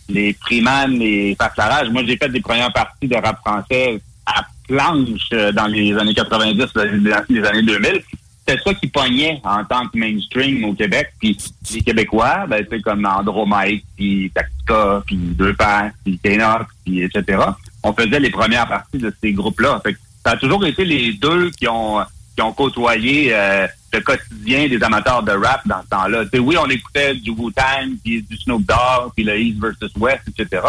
S28: les Freeman, les Farflarage. Moi, j'ai fait des premières parties de rap français à planche euh, dans les années 90, là, les années 2000. C'était ça qui pognait en tant que mainstream au Québec. Puis les Québécois, ben, c'est comme Andromite, puis Tactica, puis Deux Pères, puis Ténox, puis etc. On faisait les premières parties de ces groupes-là. Ça a toujours été les deux qui ont qui ont côtoyé euh, le quotidien des amateurs de rap dans ce temps-là. Oui, on écoutait du Wu-Tang, puis du Snoop Dogg, puis le East versus West, etc.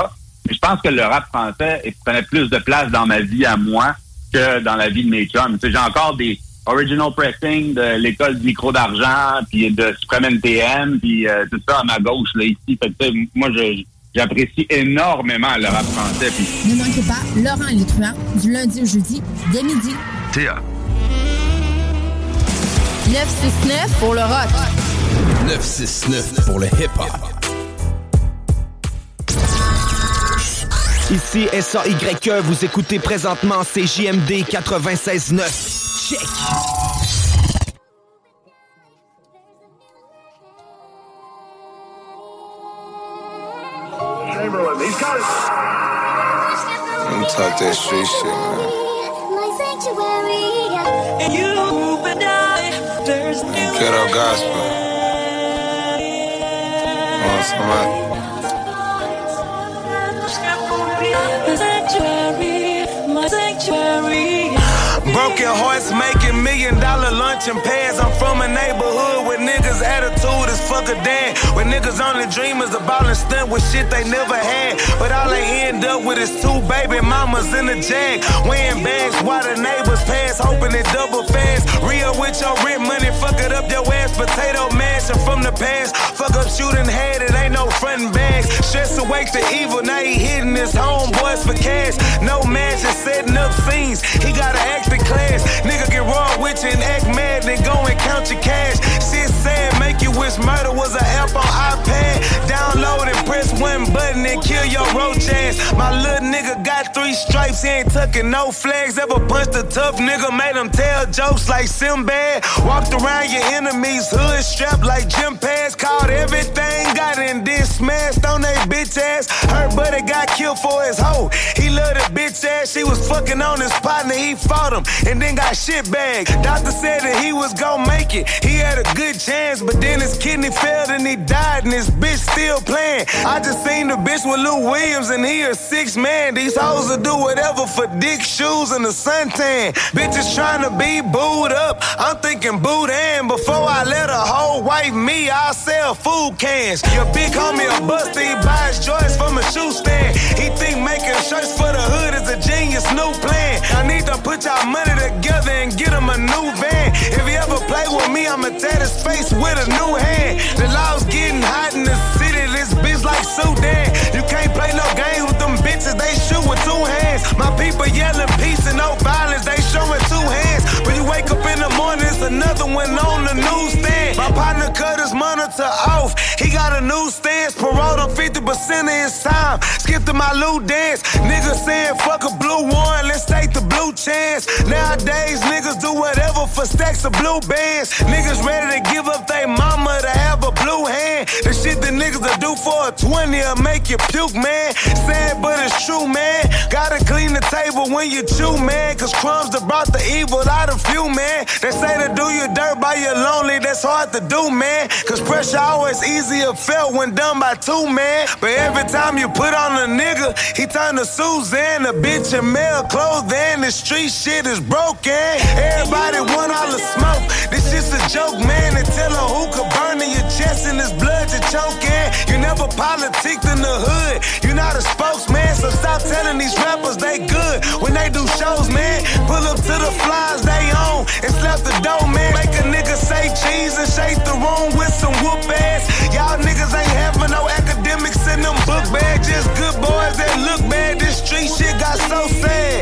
S28: Mais je pense que le rap français prenait plus de place dans ma vie à moi que dans la vie de mes chums. J'ai encore des original pressing de l'école du micro d'argent, puis de Supreme NTM, puis euh, tout ça à ma gauche, là, ici. Fait que, moi, je, j'apprécie énormément le rap français. Puis
S52: Ne manquez pas Laurent et les truands du lundi au jeudi dès midi.
S10: Théa.
S52: 969 pour le rock.
S53: 969 pour le hip-hop.
S54: Ici SAYE, vous écoutez présentement CJMD 96.9. Check!
S55: Chamberlain, he's got it.
S56: Let me talk that street shit, man.
S51: And you and I, there's
S56: Ghetto gospel. Want somebody?
S51: my sanctuary, my sanctuary.
S47: Broken hearts making million dollar lunch and pads. I'm from a neighborhood where niggas' attitude is fuck a damn. Where niggas only dream is about and stunt with shit they never had. But all they end up with is two baby mamas in a jag. Wearing bags while the neighbors pass, hoping it double fast. Real with your rent money, fuck it up your ass. Potato mash and from the past. Fuck up shooting head, it ain't no frontin' bags. Stress awake the evil, now he hitting his homeboys for cash. No match is setting up scenes. He gotta act class. Nigga get wrong with you and act mad, then go and count your cash. Shit sad, make you wish murder was an app on iPad. Download and press one button and
S57: kill your roach ass. My little nigga got three stripes, he ain't tucking no flags. Ever punched a tough nigga, made him tell jokes like Sinbad. Walked around your enemies, hood strapped like gym pads. Called everything, got in this smashed on they bitch ass. Her buddy got killed for his hoe. He loved a bitch ass, she was fucking on his partner, he fought him and then got shit bagged. Doctor said that he was gonna make it, he had a good chance, but then his kidney failed and he died, and his bitch still playing. I just seen the bitch with Lou Williams, and he a six man. These hoes will do whatever for dick shoes and a suntan. Bitches trying to be booed up. I'm thinking boot in before I let a hoe wife me. I'll sell food cans. Your big homie a bust, he buys joints from a shoe stand. He think making shirts for the hood is a genius new plan. I need to put y'all money together and get him a new van. I'ma tat his face with a new hand. The law's getting hot in the city, this bitch like Sudan. You can't play no games with them bitches, they shoot with two hands. My people yelling peace and no violence, they showing two hands. The it's another one on the newsstand. My partner cut his monitor off, he got a new stance. Parole on 50% of his time. Skip to my loot dance. Niggas saying fuck a blue one, let's take the blue chance. Nowadays, niggas do whatever for stacks of blue bands. Niggas ready to give up their mama to have a blue hand. The shit that niggas will do for a 20 will make you puke, man. Sad, but it's true, man. Gotta clean the table when you chew, man. Cause crumbs that brought the evil out of you, man. They say to do your dirt by your lonely, that's hard to do, man. Cause pressure always easier felt when done by two, man. But every time you put on a nigga, he turn to Suzanne, a bitch in male clothing. The street shit is broken. Everybody want all the smoke. This shit's a joke, man. They tell her who could burn in your chest and this blood you're choking. You never politicked in the hood. You're not a spokesman, so stop telling these rappers they good when they do shows, man. Pull up to the flies they own and slap the dough, man. Make a nigga say cheese and shake the room with some whoop ass. Y'all niggas ain't having no academics in them book bags, just good boys that look bad. This street shit got so sad.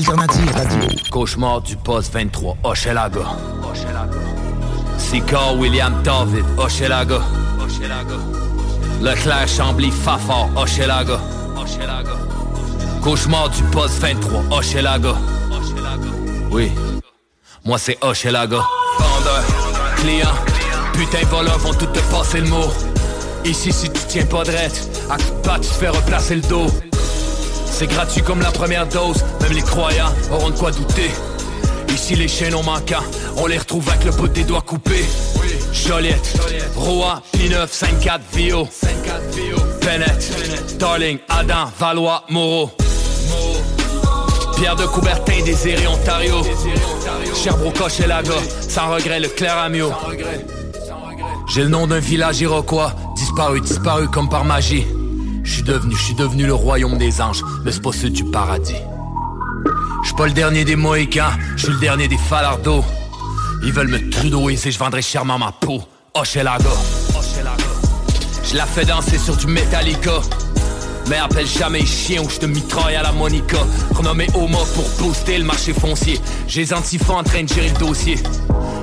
S58: L'alternative radio. Cauchemar du poste 23, Hochelaga. Sicard William David, Hochelaga. Leclerc Chambly Fafard, Hochelaga. Cauchemar du poste 23, Hochelaga. Oui, moi c'est Hochelaga. Vendeur, client, putain voleurs vont tout te passer le mot. Ici si tu tiens pas de à coup de patte, tu te fais replacer le dos. C'est gratuit comme la première dose, même les croyants auront de quoi douter. Ici les chaînons manquants, on les retrouve avec le bout des doigts coupés. Joliette, Rouen, P9, 5-4, Vio, Bennett, Darling, Adam, Valois, Moreau. Pierre de Coubertin, Désiré, Ontario. Sherbrooke, Hochelaga, sans regret, le Clair Amio. J'ai le nom d'un village iroquois, disparu, disparu comme par magie. Je suis devenu, je suis devenu le royaume des anges, le sposseux du paradis. Je pas le dernier des Mohicans, je suis le dernier des Falardeaux. Ils veulent me trudeauiser, je vendrai chèrement ma peau. Hochelaga. Je la fais danser sur du Metallica. Mais appelle jamais chien ou je te mitraille à la Monica. Renommé Homo pour booster le marché foncier. J'ai les antifas en train de gérer le dossier.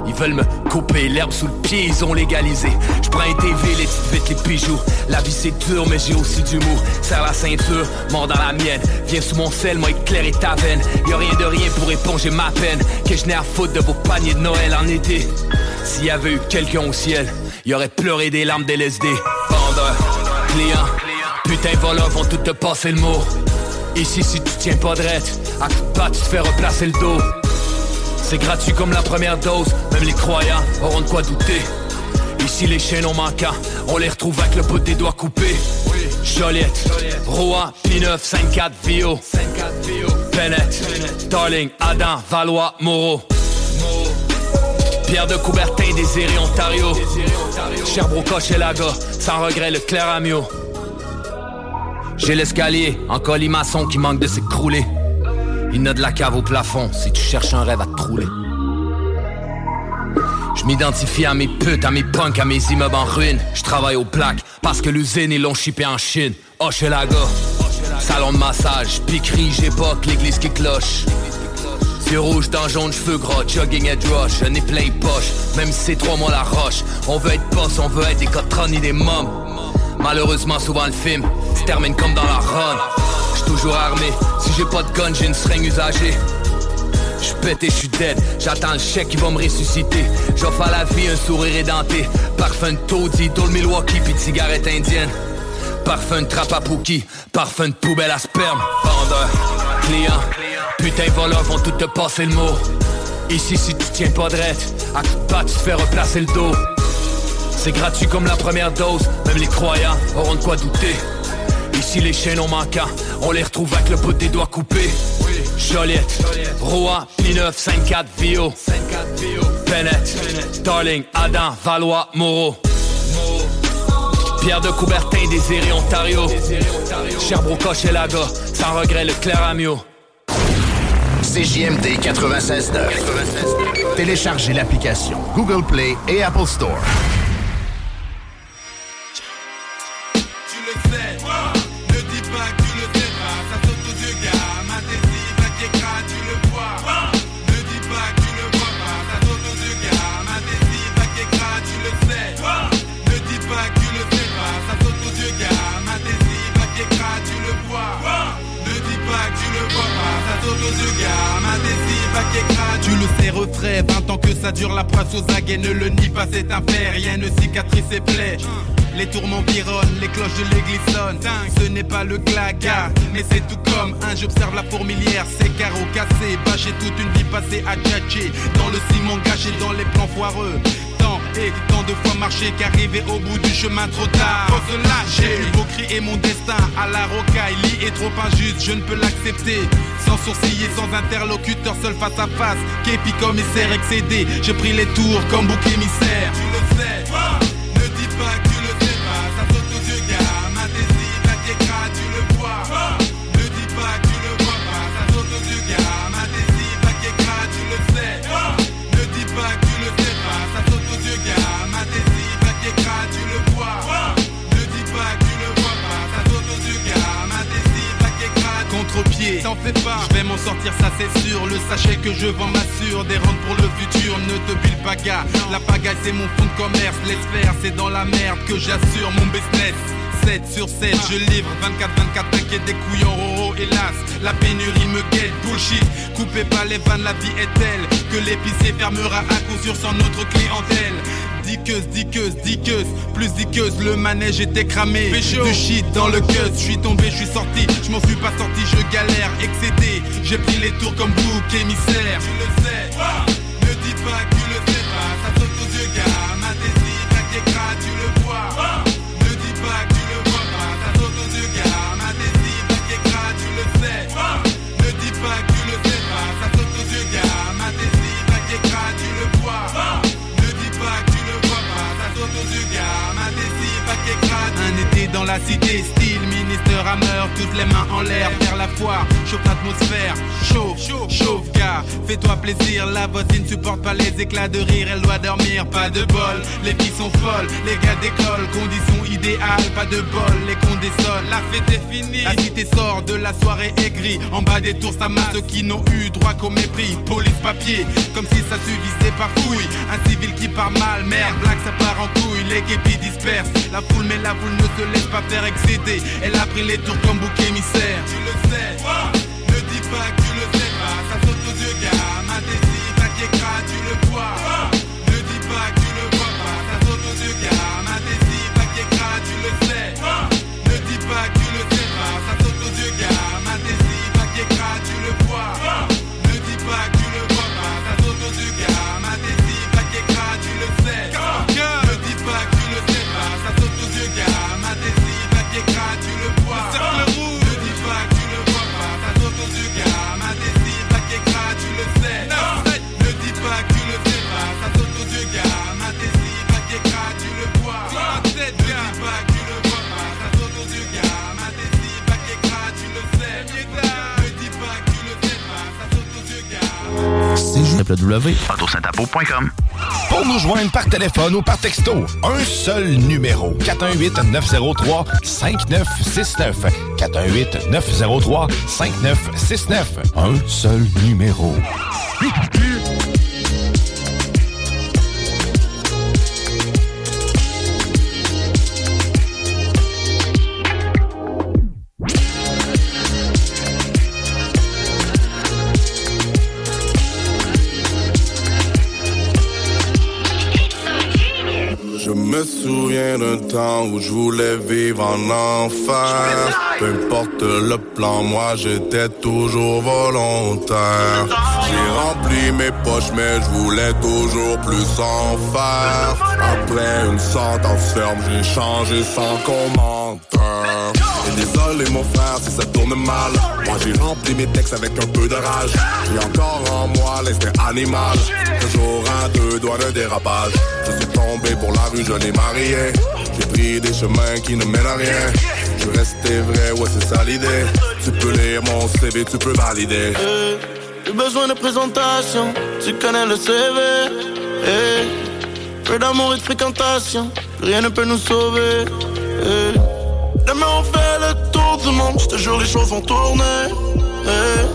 S58: Ils veulent me couper l'herbe sous le pied, ils ont légalisé. Je prends un TV, les petites vites, les bijoux. La vie c'est dur, mais j'ai aussi du mou. Serre la ceinture, mort dans la mienne. Viens sous mon sel, moi éclairer ta veine. Y a rien de rien pour éponger ma peine. Que je n'ai à foutre de vos paniers de Noël en été. S'il y avait eu quelqu'un au ciel, y aurait pleuré des larmes d'LSD. Vendeur, client, putain voleurs vont tout te passer le mot. Ici si tu tiens pas de à coup de patte, tu te fais replacer le dos. C'est gratuit comme la première dose, même les croyants auront de quoi douter. Ici les chaînons manquants, on les retrouve avec le bout des doigts coupés. Joliette, Rouen, P9, 5-4, Vio, Bennett, Darling, Adam, Valois, Moreau. Pierre de Coubertin, Désiré, Ontario. Sherbrooke, Hochelaga, sans regret, le Clair Amio. J'ai l'escalier, en colimaçon qui manque de s'écrouler. Il n'a de la cave au plafond si tu cherches un rêve à te trouler. Je m'identifie à mes putes, à mes punks, à mes immeubles en ruine. Je travaille aux plaques parce que l'usine ils l'ont chippé en Chine. Hochelaga, salon de massage, piquerie, j'époque, l'église qui cloche. Yeux rouge dans jaune, cheveux gras, jogging et rush, un plein poche, même si c'est trois mois la roche. On veut être boss, on veut être des cotrons ni des mômes. Malheureusement, souvent le film se termine comme dans la run. J'suis toujours armé, si j'ai pas de gun, j'ai une seringue usagée. J'suis pété, j'suis dead, j'attends le chèque qui va me ressusciter. J'offre à la vie un sourire édenté. Parfum de taudis, le Milwaukee, pis de cigarette indienne. Parfum de trappe à parfum de poubelle à sperme. Vendeur, client, putain voleurs vont tout te passer le mot. Ici, si tu tiens pas drette, à coup de patte, tu te fais replacer le dos. C'est gratuit comme la première dose, même les croyants auront de quoi douter. Ici les chaînes ont manquant, on les retrouve avec le bout des doigts coupés. Joliette, Rouen, P9, 5-4, Vio, Bennett, Darling, Adam, Valois, Moreau. Pierre de Coubertin, Désiré, Ontario. Sherbrooke, Hochelaga, sans regret, le Clair Amio.
S10: CJMD 96.9. Téléchargez l'application Google Play et Apple Store.
S38: Tu le sais, refrais. 20 ans que ça dure, la poisse aux aguets, ne le nie pas, c'est un fait. Rien ne cicatrice et plaît. Les tours m'environnent, les cloches de l'église sonnent. Ce n'est pas le claga, mais c'est tout comme un. J'observe la fourmilière, ses carreaux cassés, bâchés toute une vie passée à tchatcher. Dans le ciment gâché, dans les plans foireux. Tant tant de fois marché qu'arriver au bout du chemin trop tard. Faut se lâcher, cris et mon destin à la rocaille. Est trop injuste, je ne peux l'accepter. Sans sourciller, sans interlocuteur, seul face à face. Képi commissaire excédé, j'ai pris les tours comme bouc émissaire. Tu le sais, ne dis pas que contre-pied. T'en fais pas, je vais m'en sortir, ça c'est sûr. Le sachet que je vends m'assure des rentes pour le futur. Ne te bile pas. La pagaille, c'est mon fonds de commerce. Laisse faire, c'est dans la merde que j'assure mon business. 7 sur 7, je livre 24-24, t'inquiète des couillons, roro, hélas. La pénurie me guette, bullshit. Coupez pas les vannes, la vie est telle que l'épicier fermera à coup sûr sans notre clientèle. Diqueuse, diqueuse, diqueuse, plus diqueuse, le manège était cramé. Du shit dans le cut, je suis tombé, je suis sorti, je m'en suis pas sorti, je galère, excédé. J'ai pris les tours comme bouc émissaire. Tu le sais, ne dis pas que tu le sais pas, ça saute aux yeux, gars. Ma décide, la cité, style toutes les mains en l'air vers la foire, chauffe l'atmosphère, chauffe, chauffe, chauffe, gars, fais-toi plaisir, la voisine supporte pas les éclats de rire, elle doit dormir, pas de bol, les filles sont folles, les gars d'école, conditions idéales, pas de bol, les cons désolent, la fête est finie, la cité sort de la soirée aigrie, en bas des tours ça masse ceux qui n'ont eu droit qu'au mépris, police papier, comme si ça suffisait par fouille, un civil qui part mal, merde, blague ça part en couille, les guépis dispersent, la foule mais la foule ne se laisse pas faire excéder, elle a pris les tours comme bouc émissaire. Tu le sais, ne dis pas que tu le sais pas, ça saute aux yeux, gars. Ma ta kékra, tu le vois.
S59: Pour nous joindre par téléphone ou par texto, un seul numéro. 418-903-5969. 418-903-5969. Un seul numéro.
S47: Me souviens d'un temps où je voulais vivre en enfer. Peu importe le plan, moi j'étais toujours volontaire. J'ai rempli mes poches, mais je voulais toujours plus en faire. Après une sentence ferme, j'ai changé sans commentaire. Et désolé mon frère si ça tourne mal. Moi j'ai rempli mes textes avec un peu de rage. J'ai encore en moi l'instinct animal. Toujours à deux doigts de dérapage. Je suis tombé pour la rue, je n'ai marié. J'ai pris des chemins qui ne mènent à rien. Je restais vrai, ouais c'est ça l'idée. Tu peux lire mon CV, tu peux valider.
S29: Hey, plus besoin de présentation, tu connais le CV. Hey, peu d'amour et de fréquentation, rien ne peut nous sauver. Hey, demain on fait le tour du monde, je te jure les choses vont tourner. Hey,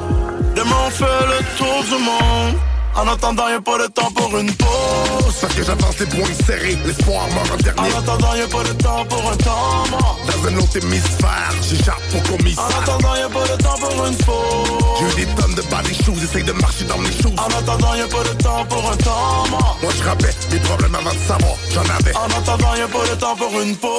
S29: demain on fait le tour du monde. En attendant, y'a pas de temps pour une pause.
S47: Parce que j'avance les poings serrés, l'espoir meurt en dernier.
S29: En attendant, y'a pas de temps pour un temps mort.
S47: Dans un autre hémisphère, j'échappe pour commissaire.
S29: En attendant, y'a pas de temps pour une pause.
S47: J'ai eu des tonnes de body shoes, j'essaye de
S29: attendant, y'a pas de temps pour un temps mort.
S47: Moi je rappelle mes problèmes avant de savoir, j'en avais.
S29: En attendant, y'a pas de temps pour une pause.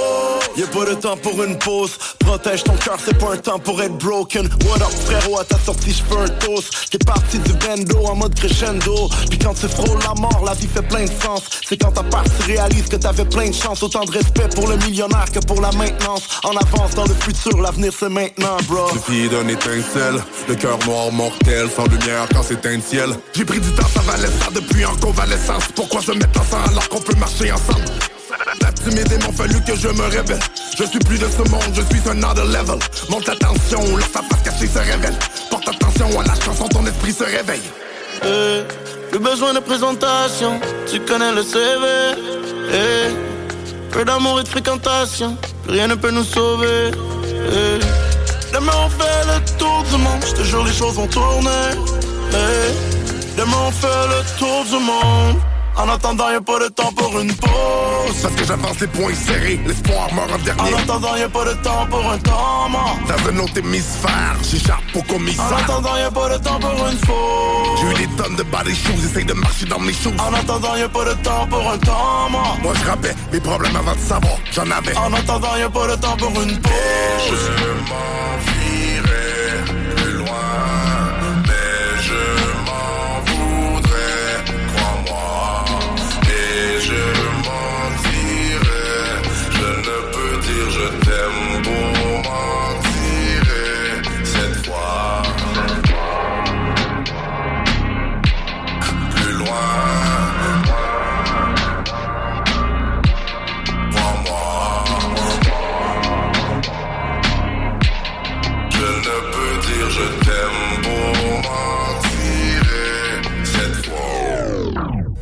S29: Y'a pas de temps pour une pause. Protège ton cœur, c'est pas un temps pour être broken. What up, frérot, à ta sortie, j'fais un toast. T'es parti du bendo en mode crescendo. Puis quand tu frôles la mort, la vie fait plein de sens. C'est quand ta part, tu réalises que t'avais plein de chance. Autant de respect pour le millionnaire que pour la maintenance. En avance dans le futur, l'avenir c'est maintenant, bro.
S47: Suffit d'un étincelle, le cœur noir mortel, sans lumière quand c'est un ciel. J'ai pris du valait ça depuis en convalescence. Pourquoi se mettre ensemble alors qu'on peut marcher ensemble? La m'ont fallu que je me révèle. Je suis plus de ce monde, je suis un other level. Monte la tension, là sa face cachée se révèle. Porte attention à la chanson, ton esprit se réveille.
S29: Hey, plus besoin de présentation, tu connais le CV. Hey, peu d'amour et de fréquentation, rien ne peut nous sauver. Hey, demain on fait le tour du monde, je te jure les choses vont tourner. Demain on fait le tour du monde. En attendant, y'a pas de temps pour une pause.
S47: Parce que j'avance les poings serrés, l'espoir meurt en dernier.
S29: En attendant, y'a pas de temps pour un temps mort.
S47: Dans un autre hémisphère, j'échappe au commissaire.
S29: En attendant, y'a pas de temps pour une pause.
S47: J'ai eu des tonnes de body shoes, j'essaye de marcher dans mes shoes.
S29: En attendant, y'a pas de temps pour un temps mort.
S47: Moi je rappelle mes problèmes avant de savoir, j'en avais.
S29: En attendant, y'a pas de temps pour une pause.
S47: Je m'enfuirai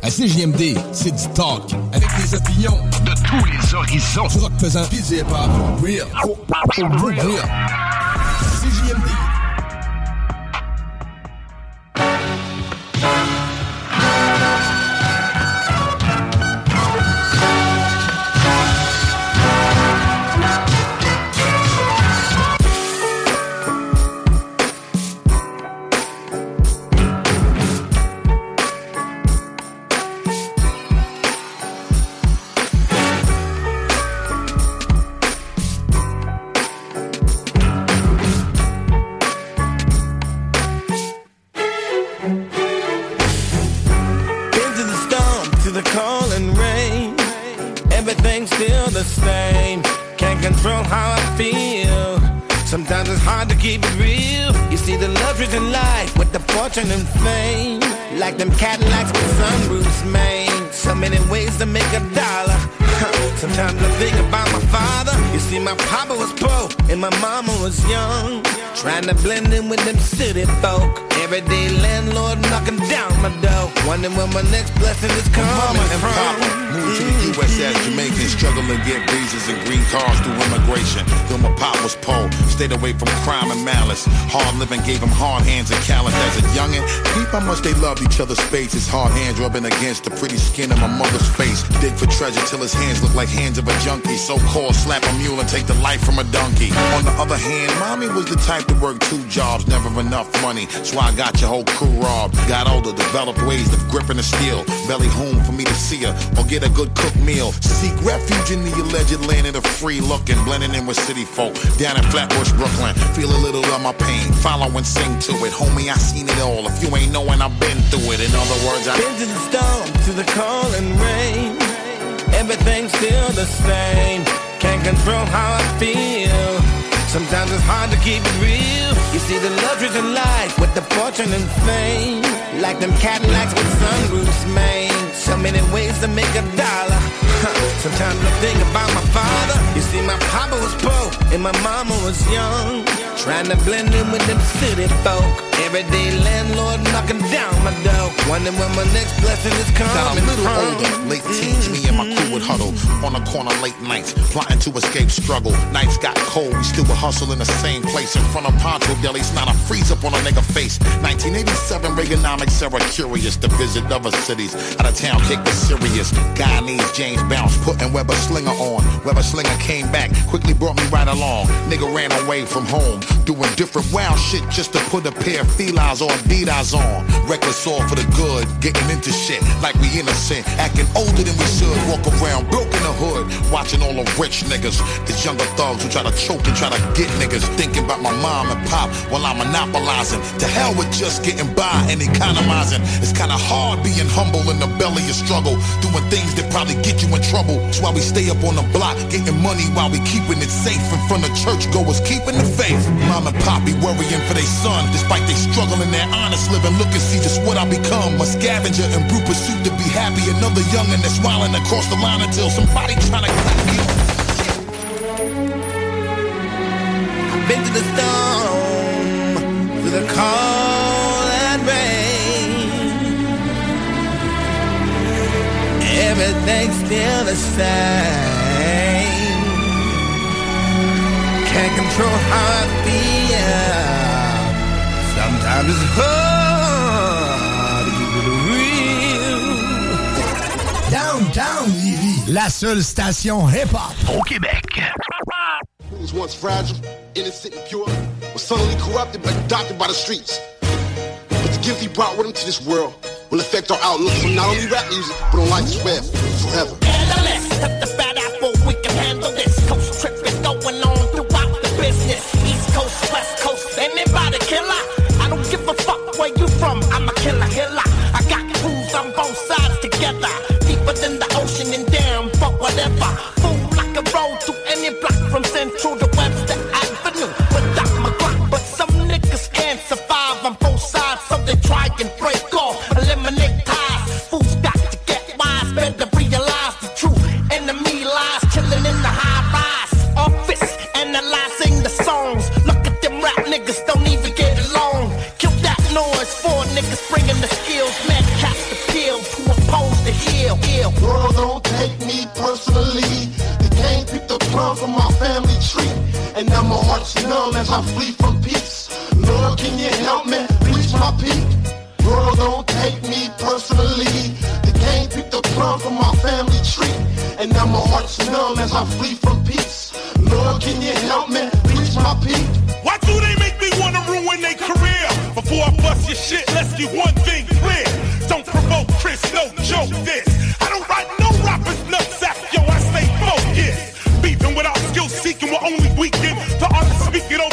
S59: À CJMD, c'est du talk. Avec des opinions de tous les horizons. Du rock pesant, pis du hip-hop.
S29: Fortune and fame. Like them Cadillacs with sunroofs, man. So many ways to make a dollar. Sometimes I think about my father. You see, my papa was my mama was young. Trying to blend in with them city folk.
S59: Everyday landlord knocking down my door. Wondering where my next blessing is coming
S43: Mama and
S59: from.
S43: Papa moved to the U.S. as mm-hmm. Jamaicans, struggle to get visas and green cards through immigration. Though my pop was poor, stayed away from crime and malice. Hard living gave him hard hands and callous as a youngin'. Peep how much they loved each other's faces. Hard hands rubbing against the pretty skin of my mother's face. Dig for treasure till his hands look like hands of a junkie. So called slap a mule and take the life from a donkey. On the other hand, mommy was the type to work two jobs, never enough money. So I got your whole crew robbed. Got older, developed ways of gripping the steel. Belly home for me to see her or get a good cooked meal. Seek refuge in the alleged land of the free looking, blending in with city folk. Down in Flatbush, Brooklyn, feel a little of my pain. Follow and sing to it. Homie, I seen it all. If you ain't knowing, I've been through it. In other words, I've
S59: Been to the storm, to the cold and rain. Everything's still the same. Can't control how I feel. Sometimes it's hard to keep it real. You see the luxuries in life with the fortune and fame. Like them Cadillacs with sunroofs, man. Many ways to make a dollar. Huh. Sometimes I think about my father. You see, my papa was poor and my mama was young. Trying to blend in with them city folk. Everyday landlord knocking down my door. Wondering where my next blessing is coming
S43: Got a little
S59: from.
S43: older, late teens, me and my crew would huddle on a corner late nights, plotting to escape struggle. Nights got cold, we still would hustle in the same place in front of Poncho Delis. Not a freeze up on a nigga face. 1987 Reaganomics era curious to visit other cities. Out of town, kick was serious. Guyanese James Bounce, putting Weber Slinger on. Weber Slinger came back, quickly brought me right along. Nigga ran away from home, doing different wild shit just to put a pair of Filas or Adidas on. Reckless all for the good, getting into shit like we innocent, acting older than we should. Walk around broke in the hood, watching all the rich niggas. The younger thugs who try to choke and try to get niggas. Thinking about my mom and pop while I'm monopolizing. To hell with just getting by and economizing. It's kinda hard being humble in the belly of struggle, doing things that probably get you in trouble. That's why we stay up on the block, getting money while we keeping it safe in front of churchgoers, keeping the faith. Mom and pop be worrying for their son, despite they struggle in their honest living. Look and see just what I become. A scavenger in brute pursuit to be happy. Another youngin' that's wildin' across the line until somebody tryna clap me.
S59: Been to the storm, to the cold Everything's still the same. Can't control how I feel. Sometimes it's hard to keep it real.
S60: Downtown Lévis, la seule station hip-hop au Québec.
S61: Who was once fragile, innocent, and pure, was suddenly corrupted but adopted by the streets. But the gift he brought with him to this world will affect our outlook. From not only rap music, but on life's web forever. Tree. And now my heart's numb as I flee from peace. Lord, can you help me reach my peak? World don't take me personally. The game picked the plum from my family tree. And now my heart's numb as I flee from peace. Lord, can you help me reach my peak?
S38: Why do they make me wanna ruin their career? Before I bust your shit, let's get one thing only weaken. The artists speaking over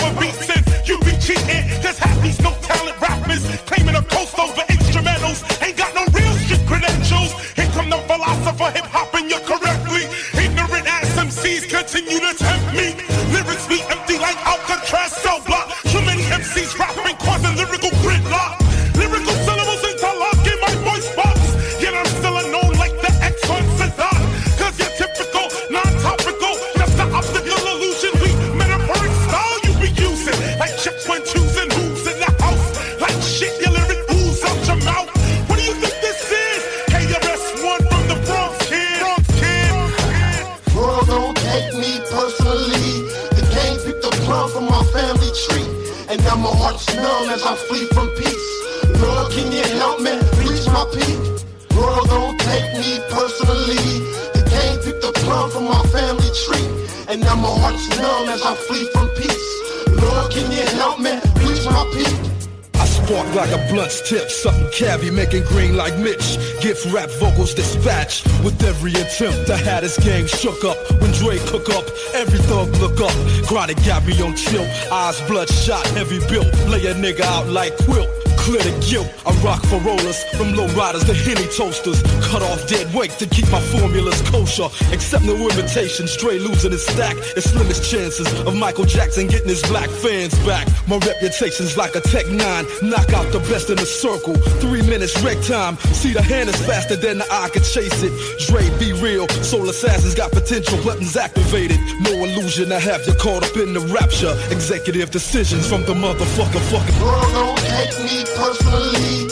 S53: cavi, making green like Mitch. Gift rap vocals dispatch with every attempt. had his game shook up when Dre cook up. Every thug look up. Chronic got me on chill, eyes bloodshot, heavy built. Lay a nigga out like quilt. Clear the guilt. Rock for rollers, from low riders to henny toasters. Cut off dead weight to keep my formulas kosher. Accept no invitation, straight losing his stack. It's slimmest chances of Michael Jackson getting his black fans back. My reputation's like a Tech 9, knock out the best in the circle. Three minutes wreck time. See the hand is faster than the eye can chase it. Dre, be real. Soul assassins got potential weapons activated. No illusion I have you caught up in the rapture. Executive decisions from the motherfucker fucking.
S61: Don't take me personally.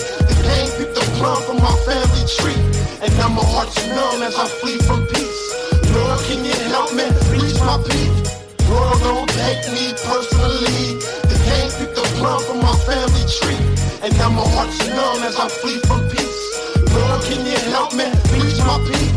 S61: Plum from my family tree. And now my heart's numb as I flee from peace. Lord, can you help me reach my peak? World don't take me personally. The game picked the plum from my family tree. And now my heart's numb as I flee from peace. Lord, can you help me reach my peak?